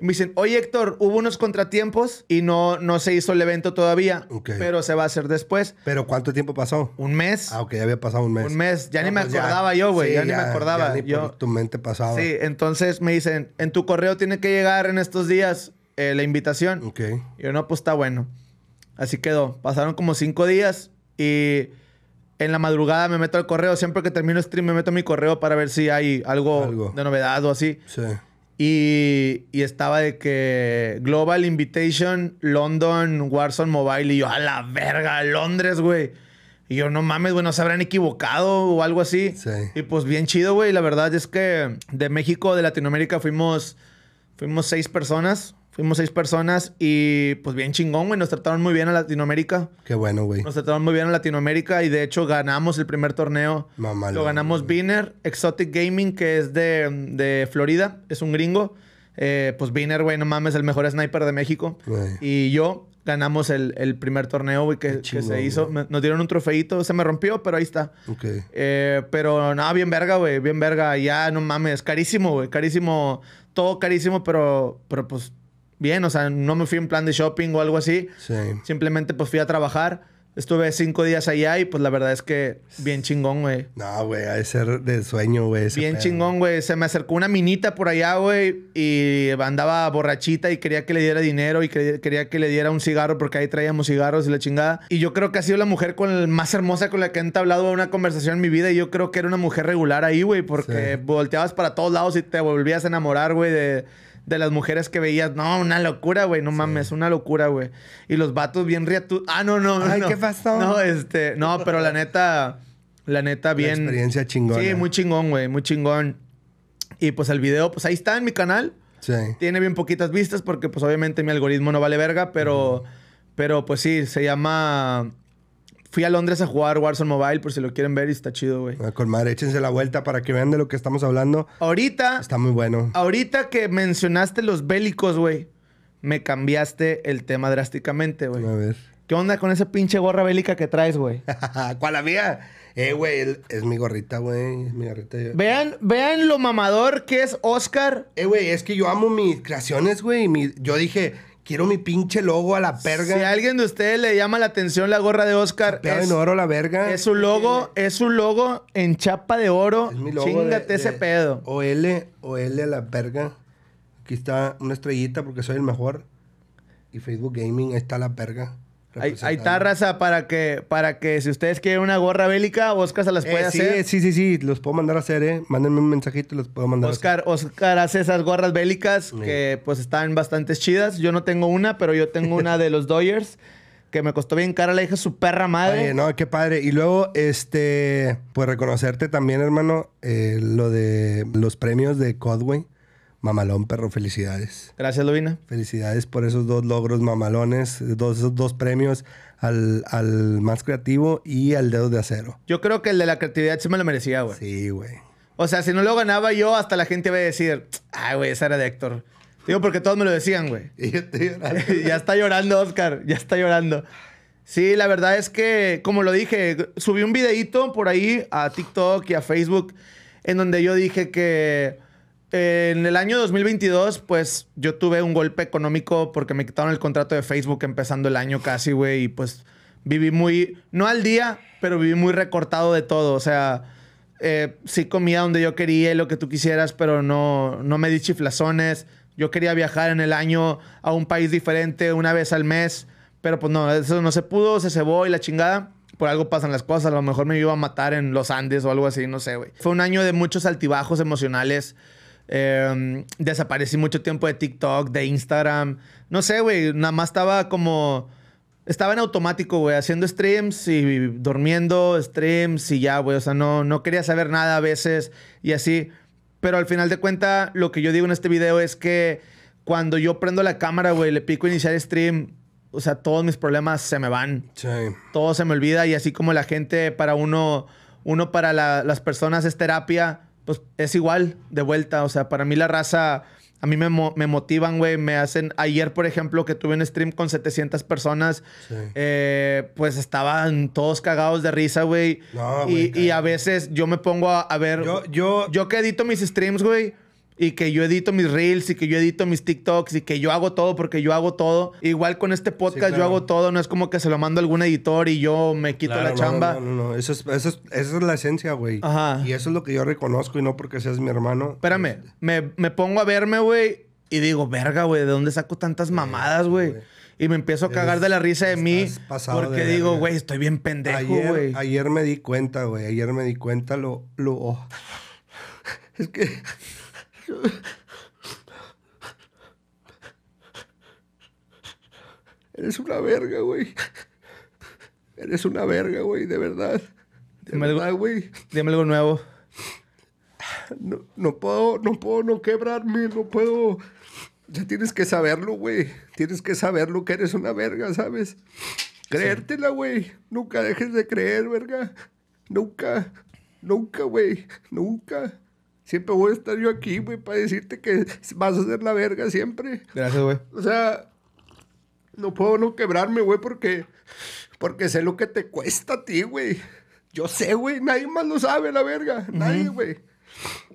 Y me dicen, oye Héctor, hubo unos contratiempos y no, no se hizo el evento todavía, pero se va a hacer después. Pero ¿cuánto tiempo pasó? Un mes. Ah, ok, ya había pasado un mes. Un mes. Ya No, ni me pues ya. acordaba yo, güey. Sí, ya, ni me acordaba. ya ni yo, por tu mente pasaba. Sí, entonces me dicen, en tu correo tiene que llegar en estos días eh, la invitación. Ok. Y yo, no, pues está bueno. Así quedó. Pasaron como cinco días y en la madrugada me meto al correo. Siempre que termino stream me meto a mi correo para ver si hay algo, Algo. de novedad o así. Sí. Y, y estaba de que Global Invitation, London, Warzone Mobile. Y yo, a la verga, Londres, güey. Y yo, no mames, güey, no se habrán equivocado o algo así. Sí. Y pues bien chido, güey. La verdad es que de México, de Latinoamérica, fuimos, fuimos seis personas. Fuimos seis personas y pues bien chingón, güey. Nos trataron muy bien a Latinoamérica. Qué bueno, güey. Nos trataron muy bien a Latinoamérica y de hecho ganamos el primer torneo. Mamalón, Lo ganamos. Viner, Exotic Gaming, que es de, de Florida, es un gringo. Eh, pues Viner, güey, no mames, el mejor sniper de México. Y yo ganamos el, el primer torneo, güey, que, se hizo. Me- Nos dieron un trofeito, se me rompió, pero ahí está. Ok. Eh, pero nada, bien verga, güey, bien verga. Ya, no mames, carísimo, güey, carísimo. Todo carísimo, pero, pero pues bien, o sea, no me fui en plan de shopping o algo así. Sí. Simplemente pues fui a trabajar. Estuve cinco días allá y pues la verdad es que bien chingón, güey. No, güey, ha de ser de sueño, güey. Bien pedo. chingón, güey. Se me acercó una minita por allá, güey. Y andaba borrachita y quería que le diera dinero y que- quería que le diera un cigarro porque ahí traíamos cigarros y la chingada. Y yo creo que ha sido la mujer con el- más hermosa con la que he entablado una conversación en mi vida. Y yo creo que era una mujer regular ahí, güey. Porque Sí. volteabas para todos lados y te volvías a enamorar, güey, de, de las mujeres que veías. No, una locura, güey. No mames, una locura, güey. Y los vatos bien riatu... Ah, no, no, Ay, no. ¿qué pasó? No, este... No, pero la neta... La neta, bien... experiencia chingona. Sí, muy chingón, güey, muy chingón. Y pues el video, pues ahí está en mi canal. Sí. Tiene bien poquitas vistas porque pues obviamente mi algoritmo no vale verga, pero, pero pues sí, se llama... Fui a Londres a jugar Warzone Mobile por si lo quieren ver y está chido, güey. Ah, Con madre, échense la vuelta para que vean de lo que estamos hablando. Ahorita, Está muy bueno. ahorita que mencionaste los bélicos, güey, me cambiaste el tema drásticamente, güey. A ver. ¿Qué onda con esa pinche gorra bélica que traes, güey? ¿Cuál la mía? Eh, güey, es mi gorrita, güey. Es mi gorrita. Vean, vean lo mamador que es Oscar Eh, güey, es que yo amo mis creaciones, güey. mi- Yo dije, quiero mi pinche logo a la perga. Si a alguien de ustedes le llama la atención la gorra de Oscar, es, en oro la verga. es su logo, es su logo en chapa de oro. Es mi logo. Chingate de- ese de pedo. OL, OL a la verga. Aquí está una estrellita porque soy el mejor. Y Facebook Gaming, ahí está la verga. Ahí, ahí está, raza, para que, para que si ustedes quieren una gorra bélica, Oscar se las puede Eh, sí, hacer. sí, sí, sí, los puedo mandar a hacer, eh. Mándenme un mensajito y los puedo mandar a Oscar, Oscar hace esas gorras bélicas que pues están bastante chidas. Yo no tengo una, pero yo tengo una de los Dodgers que me costó bien cara la hija su perra madre. Oye, no, qué padre. Y luego, este, pues reconocerte también, hermano, eh, lo de los premios de Codway. Mamalón, perro, felicidades. Gracias, Lovina. Felicidades por esos dos logros mamalones, dos, esos dos premios al, al más creativo y al dedo de acero. Yo creo que el de la creatividad sí me lo merecía, güey. Sí, güey. O sea, si no lo ganaba yo, hasta la gente iba a decir, ay, güey, esa era de Héctor. Digo, porque todos me lo decían, güey. Y yo estoy llorando. ya está llorando, Oscar. Ya está llorando. Sí, la verdad es que, como lo dije, subí un videíto por ahí a TikTok y a Facebook en donde yo dije que en el año 2022, pues yo tuve un golpe económico porque me quitaron el contrato de Facebook empezando el año casi, güey, y pues viví muy, no al día, pero viví muy recortado de todo. O sea, eh, sí comía donde yo quería lo que tú quisieras, pero no, no me di chiflazones. Yo quería viajar en el año a un país diferente una vez al mes, pero pues no, eso no se pudo, se cebó y la chingada. Por algo pasan las cosas, a lo mejor me iba a matar en los Andes o algo así, no sé, güey. Fue un año de muchos altibajos emocionales. Eh, desaparecí mucho tiempo de TikTok, de Instagram. No sé, güey, nada más estaba como... Estaba en automático, güey, haciendo streams y durmiendo, streams y ya, güey. O sea, no, no quería saber nada a veces y así. Pero al final de cuenta, lo que yo digo en este video es que cuando yo prendo la cámara, güey, le pico iniciar stream, o sea, todos mis problemas se me van. Sí. Todo se me olvida y así como la gente para uno, uno para la- las personas es terapia, pues es igual, de vuelta. O sea, para mí la raza, a mí me, mo- me motivan, güey. Me hacen. Ayer, por ejemplo, que tuve un stream con 700 personas, Sí. eh, pues estaban todos cagados de risa, güey. No, y, güey, y a veces yo me pongo a, a ver. Yo, yo, Yo que edito mis streams, güey. Y que yo edito mis reels y que yo edito mis TikToks y que yo hago todo porque yo hago todo. Igual con este podcast yo claro. hago todo. No es como que se lo mando a algún editor y yo me quito Claro, la no, chamba. No, no, no, Eso es, eso es, esa es la esencia, güey. Ajá. Y eso es lo que yo reconozco y no porque seas mi hermano. Espérame, me, me pongo a verme, güey, y digo, verga, güey, ¿de dónde saco tantas mamadas, güey? Y me empiezo a cagar Eres- de la risa de mí porque de digo, güey, estoy bien pendejo, Ayer, güey. ayer me di cuenta, güey. Ayer me di cuenta lo... lo oh. Es que... Eres una verga, güey. Eres una verga, güey, de verdad. De Dime verdad, güey. Dime algo nuevo. No, no puedo, no puedo no quebrarme, no puedo. Ya tienes que saberlo, güey. Tienes que saberlo que eres una verga, ¿sabes? Creértela, güey. Nunca dejes de creer, verga. Nunca, nunca, güey. Nunca. Siempre voy a estar yo aquí, güey, para decirte que vas a ser la verga siempre. Gracias, güey. O sea, no puedo no quebrarme, güey, porque, porque sé lo que te cuesta a ti, güey. Yo sé, güey, nadie más lo sabe, la verga. Nadie, güey.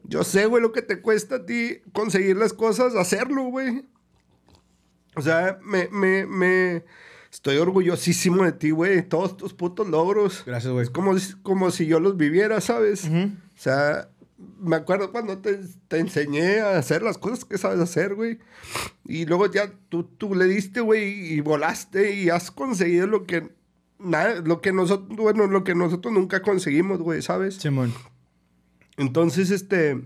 Yo sé, güey, lo que te cuesta a ti conseguir las cosas, hacerlo, güey. O sea, me, me, me... Estoy orgullosísimo de ti, güey. Todos tus putos logros. Gracias, güey. Es como, como si yo los viviera, ¿sabes? O sea, me acuerdo cuando te, te enseñé a hacer las cosas que sabes hacer, güey. Y luego ya tú, tú le diste, güey, y volaste y has conseguido lo que... Nada, lo que nosotros, bueno, lo que nosotros nunca conseguimos, güey, ¿sabes? Simón. Entonces, este,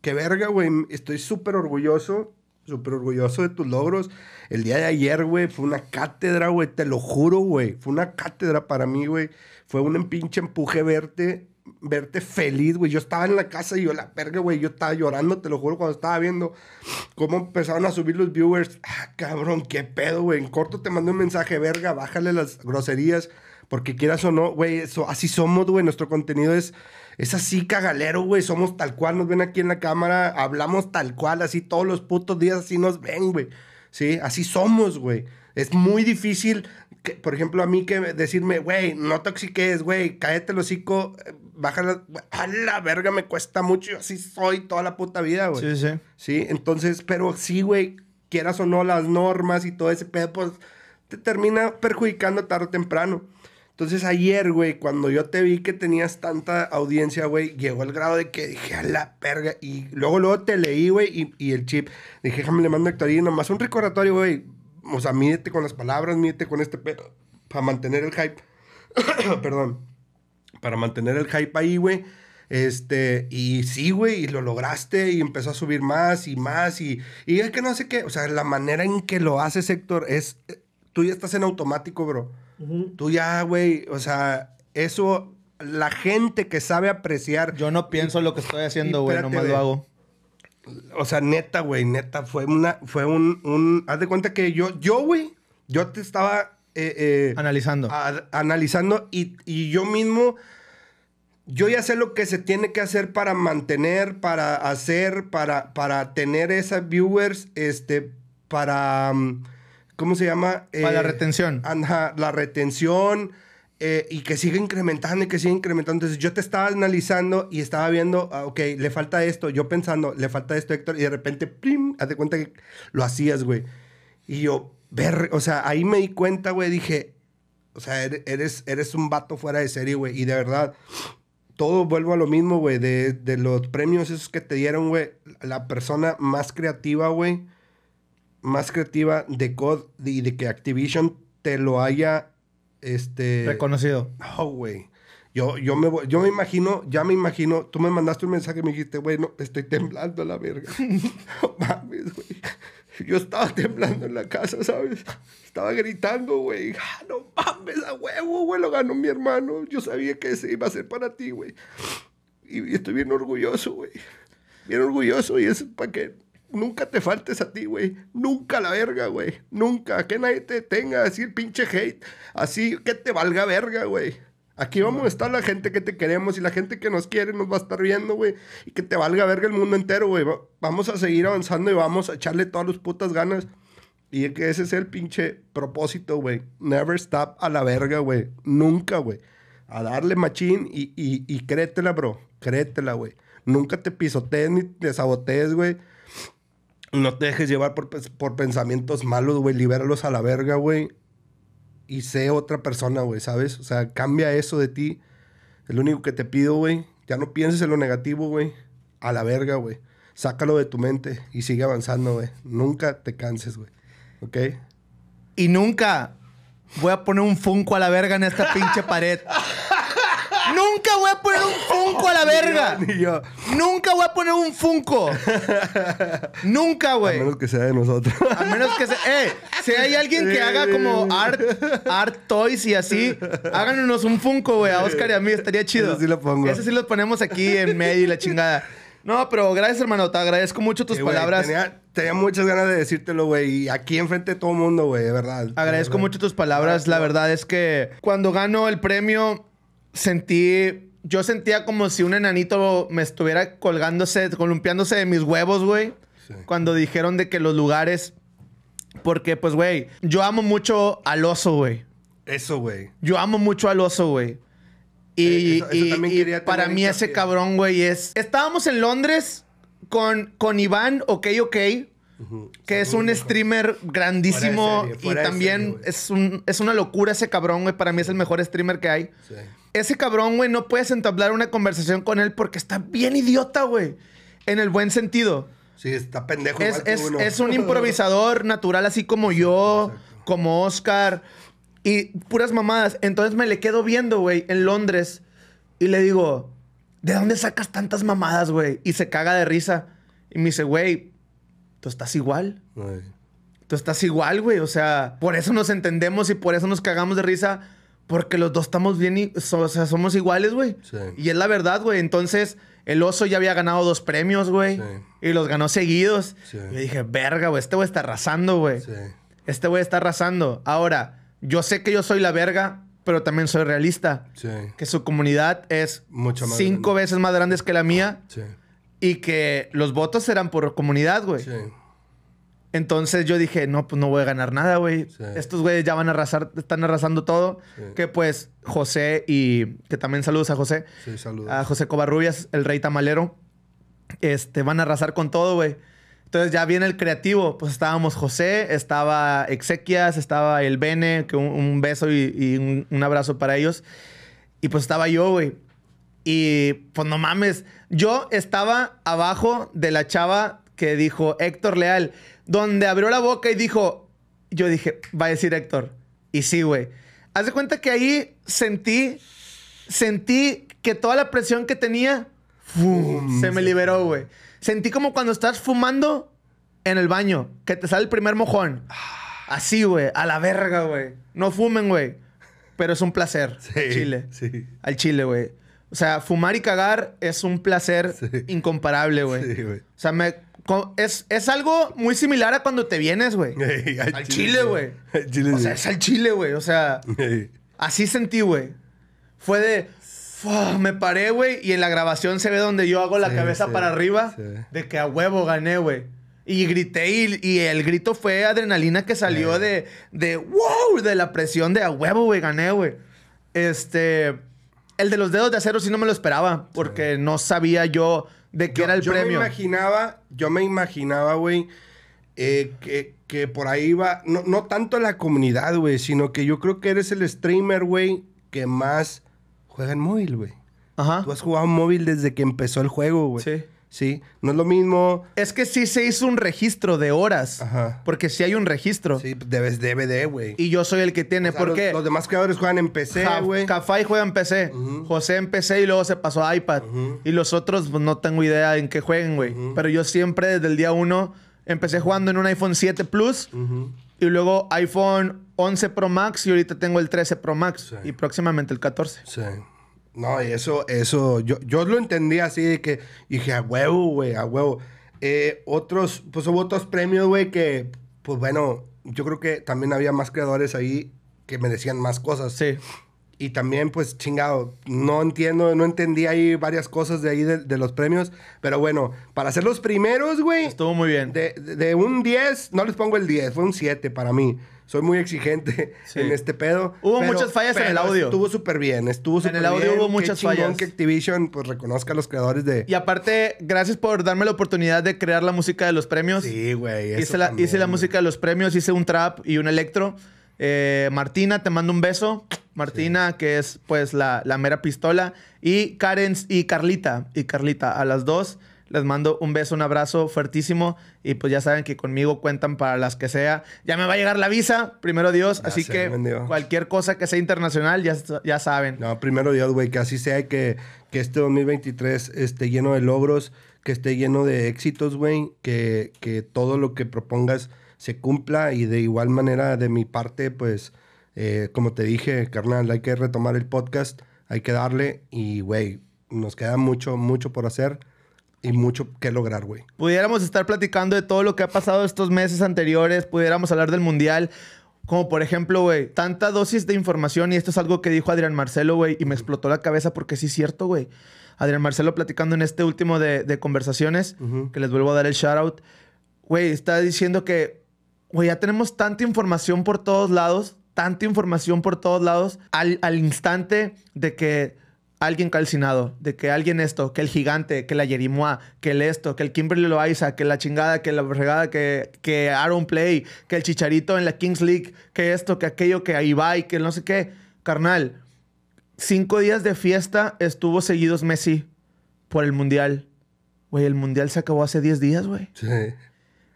qué verga, güey. Estoy súper orgulloso, súper orgulloso de tus logros. El día de ayer, güey, fue una cátedra, güey, te lo juro, güey. Fue una cátedra para mí, güey. Fue un pinche empuje verte, verte feliz, güey. Yo estaba en la casa y yo, la verga, güey, yo estaba llorando, te lo juro, cuando estaba viendo cómo empezaron a subir los viewers. Ah, cabrón, qué pedo, güey. En corto te mandé un mensaje, verga, bájale las groserías. Porque quieras o no, güey, eso, así somos, güey. Nuestro contenido es, es así cagalero, güey. Somos tal cual, nos ven aquí en la cámara, hablamos tal cual, así todos los putos días así nos ven, güey. Sí, así somos, güey. Es muy difícil, que, por ejemplo, a mí que decirme, güey, no toxiques, güey, cállate el hocico, eh, bájala. A la verga me cuesta mucho, yo así soy toda la puta vida, güey. Sí, sí. Sí, entonces, pero sí, güey, quieras o no, las normas y todo ese pedo, pues te termina perjudicando tarde o temprano. Entonces ayer, güey, cuando yo te vi que tenías tanta audiencia, güey, llegó el grado de que dije, a la perga. Y luego, luego te leí, güey, y, y el chip. Dije, déjame le mando a Héctor y nomás un recordatorio, güey. O sea, mídete con las palabras, mídete con este pedo. Para mantener el hype. Perdón. Para mantener el hype ahí, güey. Este, y sí, güey, y lo lograste y empezó a subir más y más y, y es que no sé qué, o sea, la manera en que lo haces, Héctor, es, eh, tú ya estás en automático, bro. Tú ya, güey, o sea, eso, la gente que sabe apreciar, Yo no pienso lo que estoy haciendo, güey. Nomás lo hago. o sea, neta, güey, neta, fue una, fue un, un, haz de cuenta que yo, yo, güey, yo te estaba eh, eh, Analizando. a- analizando y, y yo mismo, yo ya sé lo que se tiene que hacer para mantener, para hacer, para, para tener esas viewers, este, para, mm, ¿cómo se llama? Para la Eh, retención. Ajá, la retención y que siga incrementando y que siga incrementando. Entonces yo te estaba analizando y estaba viendo, ah, ok, le falta esto. Yo pensando, le falta esto, Héctor, y de repente, ¡plim! Haz de cuenta que lo hacías, güey. Y yo, ver, o sea, ahí me di cuenta, güey, dije, o sea, eres- eres, eres un vato fuera de serie, güey. Y de verdad, todo vuelvo a lo mismo, güey. De, de los premios esos que te dieron, güey. La persona más creativa, güey. Más creativa de COD y de que Activision te lo haya, este... Reconocido. No, güey. Yo, yo, me, yo me imagino, ya me imagino, tú me mandaste un mensaje y me dijiste, güey, no, estoy temblando a la verga. no mames, güey. Yo estaba temblando en la casa, ¿sabes? Estaba gritando, güey. Ah, no mames, a huevo, güey, lo ganó mi hermano. Yo sabía que ese iba a ser para ti, güey. Y, estoy bien orgulloso, güey. Bien orgulloso y es para que nunca te faltes a ti, güey. Nunca la verga, güey. Nunca. Que nadie te tenga así el pinche hate. Así que te valga verga, güey. Aquí vamos a estar la gente que te queremos y la gente que nos quiere nos va a estar viendo, güey. Y que te valga verga el mundo entero, güey. Va- Vamos a seguir avanzando y vamos a echarle todas las putas ganas. Y que ese es el pinche propósito, güey. Never stop a la verga, güey. Nunca, güey. A darle machín y, y, y créetela, bro. Créetela, güey. Nunca te pisotees ni te sabotees, güey. No te dejes llevar por, pens- por pensamientos malos, güey. Libéralos a la verga, güey. Y sé otra persona, güey, ¿sabes? O sea, cambia eso de ti. Es lo único que te pido, güey. Ya no pienses en lo negativo, güey. A la verga, güey. Sácalo de tu mente y sigue avanzando, güey. Nunca te canses, güey. ¿Ok? Y nunca voy a poner un funko a la verga en esta pinche pared. nunca voy a poner un funko a. Ni yo. Nunca voy a poner un funko. nunca, A güey. menos que sea de nosotros. A menos que se. ¡Eh! Si hay alguien que haga como art, art toys y así, háganos un Funko, güey, a Oscar y a mí, estaría chido. Ese sí lo pongo. Ese sí lo ponemos aquí en medio y la chingada. No, pero gracias, hermano. Te agradezco mucho tus Sí, palabras. Tenía, tenía muchas ganas de decírtelo, güey. Y aquí enfrente de todo el mundo, güey, de verdad. Agradezco De verdad. mucho tus palabras. La verdad es que cuando gano el premio, sentí. Yo sentía como si un enanito me estuviera colgándose, columpiándose de mis huevos, güey. Sí. Cuando dijeron de que los lugares. Porque, pues, güey, yo amo mucho al oso, güey. Eso, güey. Yo amo mucho al oso, güey. Y, Eh, eso- eso y- también y para mí ese cabrón, güey, es... Estábamos en Londres con, con Iván, ok, ok, que es un streamer grandísimo serie, y también serie, es, un, es una locura ese cabrón, güey. Para mí es el mejor streamer que hay. Sí. Ese cabrón, güey, no puedes entablar una conversación con él porque está bien idiota, güey. En el buen sentido. Sí, está pendejo. Es, es- es un improvisador natural, así como yo, exacto. como Oscar, y puras mamadas. Entonces me le quedo viendo, güey, en Londres, y le digo, ¿de dónde sacas tantas mamadas, güey? Y se caga de risa. Y me dice, güey, tú estás igual. Ay. Tú estás igual, güey. O sea, por eso nos entendemos y por eso nos cagamos de risa. Porque los dos estamos bien, y- so- o sea, somos iguales, güey. Sí. Y es la verdad, güey. Entonces, el oso ya había ganado dos premios, güey. Sí. Y los ganó seguidos. Sí. Y yo dije, verga, güey, este güey está arrasando, güey. Sí. Este güey está arrasando. Ahora, yo sé que yo soy la verga, pero también soy realista. Sí. Que su comunidad es Mucho más cinco grande. veces más grandes que la mía. Sí. Y que los votos serán por comunidad, güey. Sí. Entonces yo dije, no, pues no voy a ganar nada, güey. Sí. Estos güeyes ya van a arrasar, están arrasando todo. Sí. Que pues José y que también saludos a José, Sí, saludos. a José Covarrubias, el rey tamalero, este, van a arrasar con todo, güey. Entonces ya viene el creativo. Pues estábamos José, estaba Exequias, estaba el Bene, que un, un beso y, y un, un abrazo para ellos. Y pues estaba yo, güey. Y pues no mames, yo estaba abajo de la chava que dijo Héctor Leal, donde abrió la boca y dijo, yo dije, va a decir Héctor. Y sí, güey. Haz de cuenta que ahí sentí, sentí que toda la presión que tenía, ¡fum! se me liberó, güey. Sentí como cuando estás fumando en el baño, que te sale el primer mojón. Así, güey, a la verga, güey. No fumen, güey. Pero es un placer. Sí, chile. sí. Al chile, güey. O sea, fumar y cagar es un placer Sí. incomparable, güey. Sí, güey. O sea, me, es, es algo muy similar a cuando te vienes, güey. Ey, Al chile, güey. Al chile, O sí. sea, es al chile, güey. O sea, así sentí, güey. Fue de... me paré, güey, y en la grabación se ve donde yo hago la Sí, cabeza sí, para arriba sí. de que a huevo gané, güey. Y grité y, y el grito fue adrenalina que salió de, de wow, de la presión de a huevo, güey, gané, güey. Este, el de los dedos de acero sí no me lo esperaba porque no sabía yo de qué Yo- era el yo premio. me imaginaba, yo me imaginaba, güey, eh, que, que por ahí va, no, no tanto la comunidad, güey, sino que yo creo que eres el streamer, güey, que más juega en móvil, güey. Ajá. Tú has jugado en móvil desde que empezó el juego, güey. Sí. Sí, no es lo mismo. Es que sí se hizo un registro de horas. Ajá. Porque sí hay un registro. Sí, debes DVD, güey. Y yo soy el que tiene. O sea, ¿Por los, qué? los demás creadores juegan en PC, güey. Cafay juega en PC. José en PC y luego se pasó a iPad. Y los otros, pues no tengo idea en qué jueguen, güey. Pero yo siempre, desde el día uno, empecé jugando en un iPhone 7 Plus. Y luego iPhone 11 Pro Max. Y ahorita tengo el 13 Pro Max. Sí. Y próximamente el 14. Sí. No, y eso, eso, yo, yo lo entendí así de que dije, a huevo, güey, a huevo. Eh, otros, pues hubo otros premios, güey, que, pues bueno, yo creo que también había más creadores ahí que merecían más cosas. Sí. Y también, pues, chingado, no entiendo, no entendí ahí varias cosas de ahí de, de los premios. Pero bueno, para ser los primeros, güey, Estuvo muy bien. de, de un 10, no les pongo el 10, fue un 7 para mí. Soy muy exigente Sí. en este pedo. Hubo muchas fallas en el audio. Estuvo súper bien, estuvo En súper el bien. audio hubo Qué muchas chingón fallas. que Activision, pues, reconozca a los creadores de... Y aparte, gracias por darme la oportunidad de crear la música de los premios. Sí, güey. hice, la, también, hice la música de los premios, hice un trap y un electro. Eh, Martina, te mando un beso. Martina, que es pues la, la mera pistola. Y Karen y Carlita. Y Carlita, a las dos les mando un beso, un abrazo fuertísimo. Y pues ya saben que conmigo cuentan para las que sea. Ya me va a llegar la visa, primero Dios. Así que cualquier cosa que sea internacional, ya, ya saben. No, primero Dios, güey, que así sea y que, que este 2023 esté lleno de logros, que esté lleno de éxitos, güey, que, que todo lo que propongas se cumpla y de igual manera de mi parte, pues, eh, como te dije, carnal, hay que retomar el podcast, hay que darle y, güey, nos queda mucho, mucho por hacer y mucho que lograr, güey. pudiéramos estar platicando de todo lo que ha pasado estos meses anteriores, pudiéramos hablar del mundial. Como por ejemplo, güey, tanta dosis de información, y esto es algo que dijo Adrián Marcelo, güey, y me explotó la cabeza porque sí es cierto, güey. Adrián Marcelo platicando en este último de, de conversaciones, que les vuelvo a dar el shout out, güey, está diciendo que, güey, ya tenemos tanta información por todos lados, tanta información por todos lados, al, al instante de que alguien calcinado, de que alguien esto, que el gigante, que la Yerimoa, que el esto, que el Kimberly Loaiza, que la chingada, que la fregada, que, que Aaron Play, que el Chicharito en la Kings League, que esto, que aquello, que Ibai, que no sé qué. Carnal, cinco días de fiesta estuvo seguidos Messi por el Mundial. Güey, el Mundial se acabó hace 10 días, güey. Sí,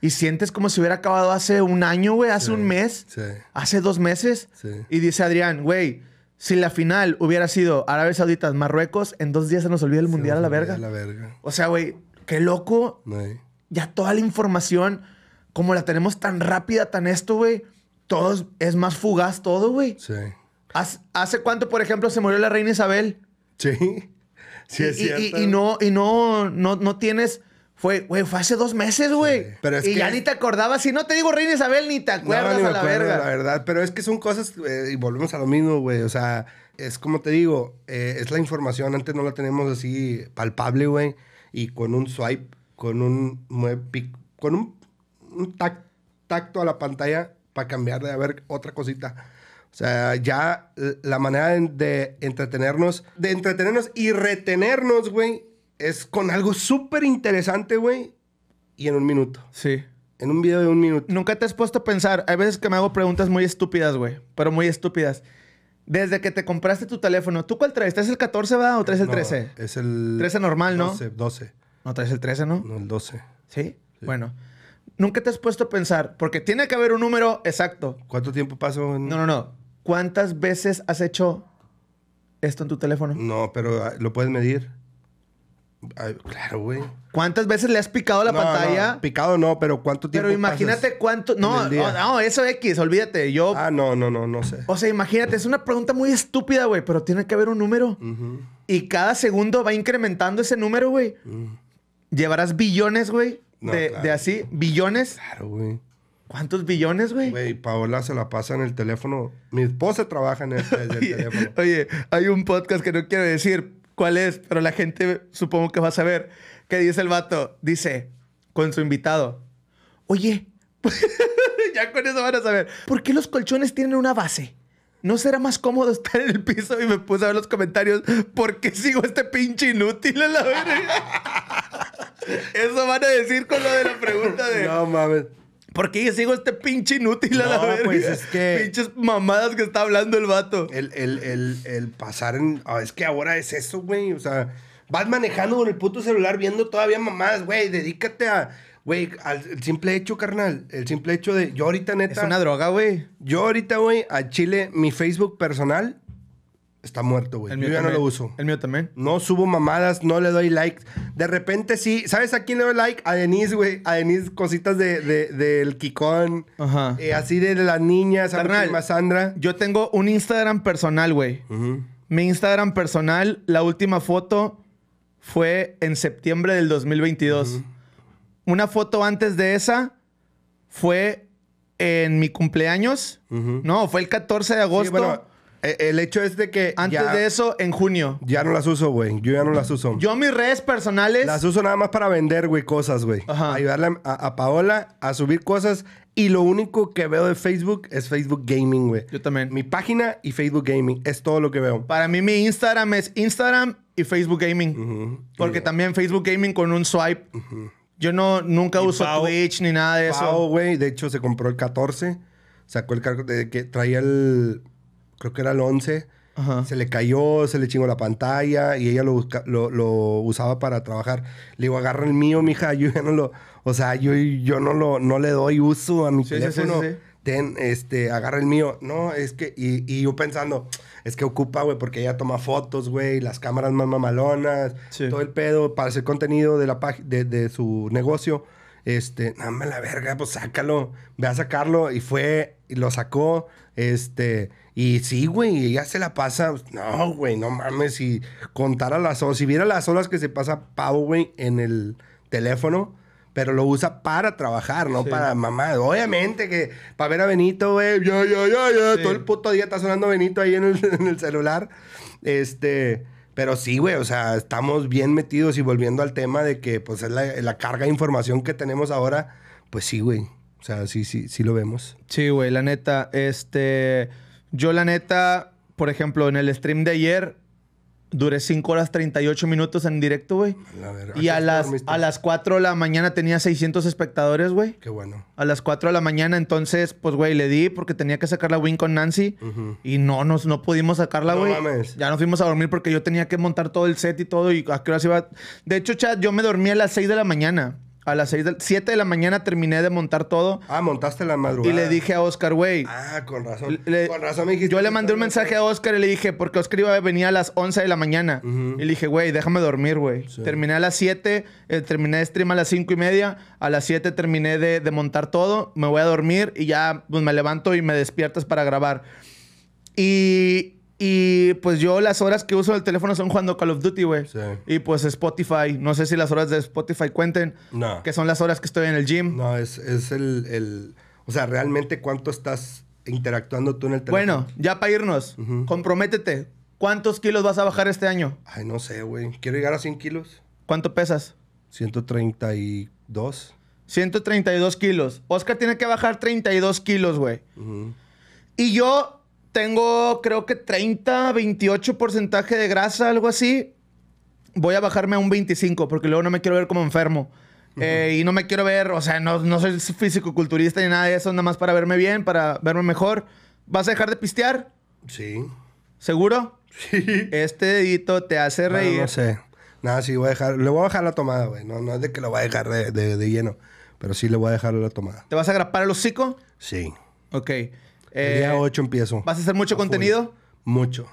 Y sientes como si hubiera acabado hace un año, güey, hace Sí. un mes, sí, hace dos meses. sí. Y dice Adrián, güey, si la final hubiera sido Arabia Saudita, Marruecos, en dos días se nos olvida el mundial a la verga. A la verga. O sea, güey, qué loco. Güey. Ya toda la información, como la tenemos tan rápida, tan esto, güey, todo es- es más fugaz todo, güey. Sí. ¿Hace, hace cuánto, por ejemplo, se murió la reina Isabel? Sí. Sí, es y, y- cierto. y no, y no, no, no tienes. Fue, güey, fue hace dos meses, güey. Sí, pero es y que- ya ni te acordabas. Si no te digo reina Isabel, ni te acuerdas No, ni me a la acuerdo, verga. La verdad, pero es que son cosas, eh, y volvemos a lo mismo, güey. O sea, es como te digo, eh, es la información, antes no la tenemos así palpable, güey. Y con un swipe, con un con un, un tac- tacto a la pantalla para cambiarle a ver otra cosita. O sea, ya eh, la manera de entretenernos, de entretenernos y retenernos, güey, es con algo súper interesante, güey. Y en un minuto. Sí. En un video de un minuto. Nunca te has puesto a pensar. Hay veces que me hago preguntas muy estúpidas, güey. Pero muy estúpidas. Desde que te compraste tu teléfono, ¿tú cuál traes? ¿Traes el 14, va? ¿O traes el No, 13? es el... 13 normal, ¿no? 12, 12. No traes el 13, ¿no? No, el 12. ¿Sí? Bueno. Nunca te has puesto a pensar, porque tiene que haber un número exacto. ¿Cuánto tiempo pasó? en- No, no, no. ¿Cuántas veces has hecho esto en tu teléfono? No, pero ah, lo puedes medir. Ay, claro, güey. ¿Cuántas veces le has picado la No, pantalla? no, picado no, pero ¿cuánto tiempo Pero imagínate cuánto. No, no, no, eso X, olvídate. Yo. Ah, no, no, no, no sé. O sea, imagínate, es una pregunta muy estúpida, güey, pero tiene que haber un número. Y cada segundo va incrementando ese número, güey. ujú. Llevarás billones, güey. De, claro. de así, billones. Claro, güey. ¿Cuántos billones, güey? Güey, Paola se la pasa en el teléfono. Mi esposa trabaja en el, desde el teléfono. oye, hay un podcast que no quiero decir cuál es, pero la gente supongo que va a saber. Que dice el vato, dice, con su invitado, oye, ya con eso van a saber, ¿por qué los colchones tienen una base? ¿No será más cómodo estar en el piso? Y me puse a ver los comentarios, ¿por qué sigo este pinche inútil a la verga? Eso van a decir con lo de la pregunta de... No mames. ¿Por qué yo sigo este pinche inútil a la No, verga? pues, es que- Pinches mamadas que está hablando el vato. El, el, el, el pasar en. ah, es que ahora es eso, güey. O sea, vas manejando con el puto celular viendo todavía mamadas, güey. Dedícate a. Güey, al el simple hecho, carnal. El simple hecho de. Yo ahorita, Es neta. una droga, güey. Yo ahorita, güey, a Chile, mi Facebook personal está muerto, güey. El Yo mío ya no lo uso. El mío también. No subo mamadas, no le doy like. De repente sí. ¿Sabes a quién le doy like? A Denise, güey. A Denise, cositas de, de- del Kikón. Ajá. Eh, así de las niñas. A Sandra. Yo tengo un Instagram personal, güey. Mi Instagram personal, la última foto fue en septiembre del 2022. Una foto antes de esa fue en mi cumpleaños. No, fue el 14 de agosto. Sí, bueno, El hecho es de que. Antes ya, de eso, en junio. Ya no las uso, güey. Yo ya no las uso. Yo mis redes personales... Las uso nada más para vender, güey, cosas, güey. Ajá. Ayudarle a, a Paola a subir cosas. Y lo único que veo de Facebook es Facebook Gaming, güey. Yo también. Mi página y Facebook Gaming. Es todo lo que veo. Para mí mi Instagram es Instagram y Facebook Gaming. Porque también Facebook Gaming con un swipe. Yo no, nunca Y uso Pau- Twitch ni nada de eso. Pao, güey, de hecho se compró el 14. Sacó el cargo de que traía el. Creo que era el 11. Ajá. Se le cayó, se le chingó la pantalla y ella lo, busca- lo, lo usaba para trabajar. Le digo, agarra el mío, mija. Yo ya no lo. O sea, yo, yo no, lo, no le doy uso a mi Sí, teléfono. sí, sí. Ten, este, agarra el mío. No, es que. Y, y yo pensando, es que ocupa, güey, porque ella toma fotos, güey, las cámaras más mamalonas, todo el pedo para hacer contenido de, la de, de su negocio. Este, dame la verga, pues sácalo. Ve a sacarlo. Y fue, y lo sacó. Este, y sí, güey, ella se la pasa. No, güey, no mames. Si contara las horas, si viera las horas que se pasa Pau, güey, en el teléfono. Pero lo usa para trabajar, no Sí. para mamá. Obviamente que para ver a Benito, güey, ya, ya, ya, ya. Sí. Todo el puto día está sonando Benito ahí en el, en el celular. Este, pero sí, güey, o sea, estamos bien metidos y volviendo al tema de que, pues, es la, la carga de información que tenemos ahora, pues sí, güey. O sea, sí, sí, sí lo vemos. Sí, güey, la neta. Este. Yo, la neta, por ejemplo, en el stream de ayer, duré 5 horas 38 minutos en directo, güey. Y a las, a las 4 de la mañana tenía 600 espectadores, güey. Qué bueno. A las 4 de la mañana, entonces, pues, güey, le di porque tenía que sacar la win con Nancy. Y no, nos, no pudimos sacarla, No güey. mames. Ya nos fuimos a dormir porque yo tenía que montar todo el set y todo. Y a qué horas iba. De hecho, chat, yo me dormí a las 6 de la mañana. A las 6 de... 7 de la mañana terminé de montar todo. Ah, montaste la madrugada. Y le dije a Oscar, güey. Ah, con razón. le- con razón me dijiste. yo le mandé un mensaje a Oscar y le dije, porque Oscar iba a venir a las 11 de la mañana. Y le dije, güey, déjame dormir, güey. Sí. Terminé a las 7, eh, terminé de stream a las 5 y media. A las 7 terminé de, de montar todo. Me voy a dormir y ya pues, me levanto y me despiertas para grabar. Y, y pues yo las horas que uso el teléfono son jugando Call of Duty, güey. Sí. Y pues Spotify. No sé si las horas de Spotify cuenten. No. Que son las horas que estoy en el gym. No, es, es el, el- O sea, realmente cuánto estás interactuando tú en el teléfono. Bueno, ya para irnos, comprométete. ¿Cuántos kilos vas a bajar este año? Ay, no sé, güey. Quiero llegar a 100 kilos. ¿Cuánto pesas? 132. 132 kilos. Oscar tiene que bajar 32 kilos, güey. Ujú. Y yo tengo, creo que 30, 28 porcentaje de grasa, algo así. Voy a bajarme a un 25 porque luego no me quiero ver como enfermo. Eh, y no me quiero ver, o sea, no, no soy físico-culturista ni nada de eso, nada más para verme bien, para verme mejor. ¿Vas a dejar de pistear? Sí. ¿Seguro? Sí. Este dedito te hace Bueno, reír. no sé. Nada, sí, voy a dejar. Le voy a bajar la tomada, güey. No, no es de que lo voy a dejar de, de- de lleno. Pero sí le voy a dejar la tomada. ¿Te vas a grapar el hocico? Sí. Ok. El Eh, día 8 empiezo. ¿Vas a hacer mucho A contenido? Mucho.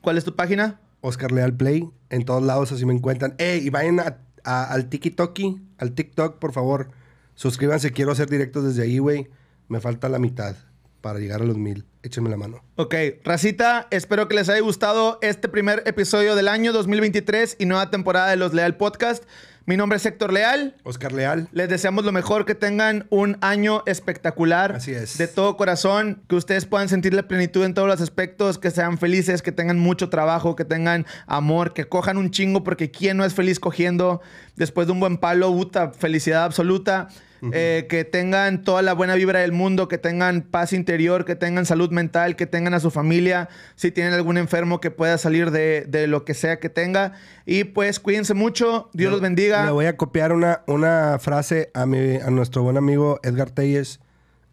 ¿Cuál es tu página? Oscar Leal Play. En todos lados así me encuentran. ¡Ey! Y vayan a- a- al TikTok, al TikTok, por favor. Suscríbanse. Quiero hacer directos desde ahí, güey. Me falta la mitad para llegar a los mil. Échenme la mano. Ok, Racita, espero que les haya gustado este primer episodio del año 2023 y nueva temporada de Los Leal Podcast. Mi nombre es Héctor Leal. Oscar Leal. Les deseamos lo mejor, que tengan un año espectacular. Así es. De todo corazón, que ustedes puedan sentir la plenitud en todos los aspectos, que sean felices, que tengan mucho trabajo, que tengan amor, que cojan un chingo, porque ¿quién no es feliz cogiendo después de un buen palo? Puta, felicidad absoluta. Eh, que tengan toda la buena vibra del mundo, que tengan paz interior, que tengan salud mental, que tengan a su familia, si tienen algún enfermo que pueda salir de, de lo que sea que tenga. Y pues cuídense mucho, Dios los bendiga. Le voy a copiar una, una frase a, mi, a nuestro buen amigo Edgar Telles.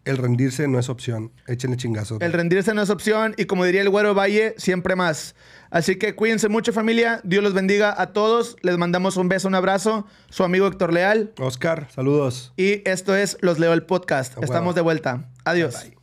El rendirse no es opción. Échenle chingazos. El rendirse no es opción y como diría el güero Valle, siempre más. Así que cuídense mucho familia, Dios los bendiga a todos, les mandamos un beso, un abrazo, su amigo Héctor Leal Oscar, saludos. y esto es Los Leo el Podcast. Estamos de vuelta. Adiós. Bye.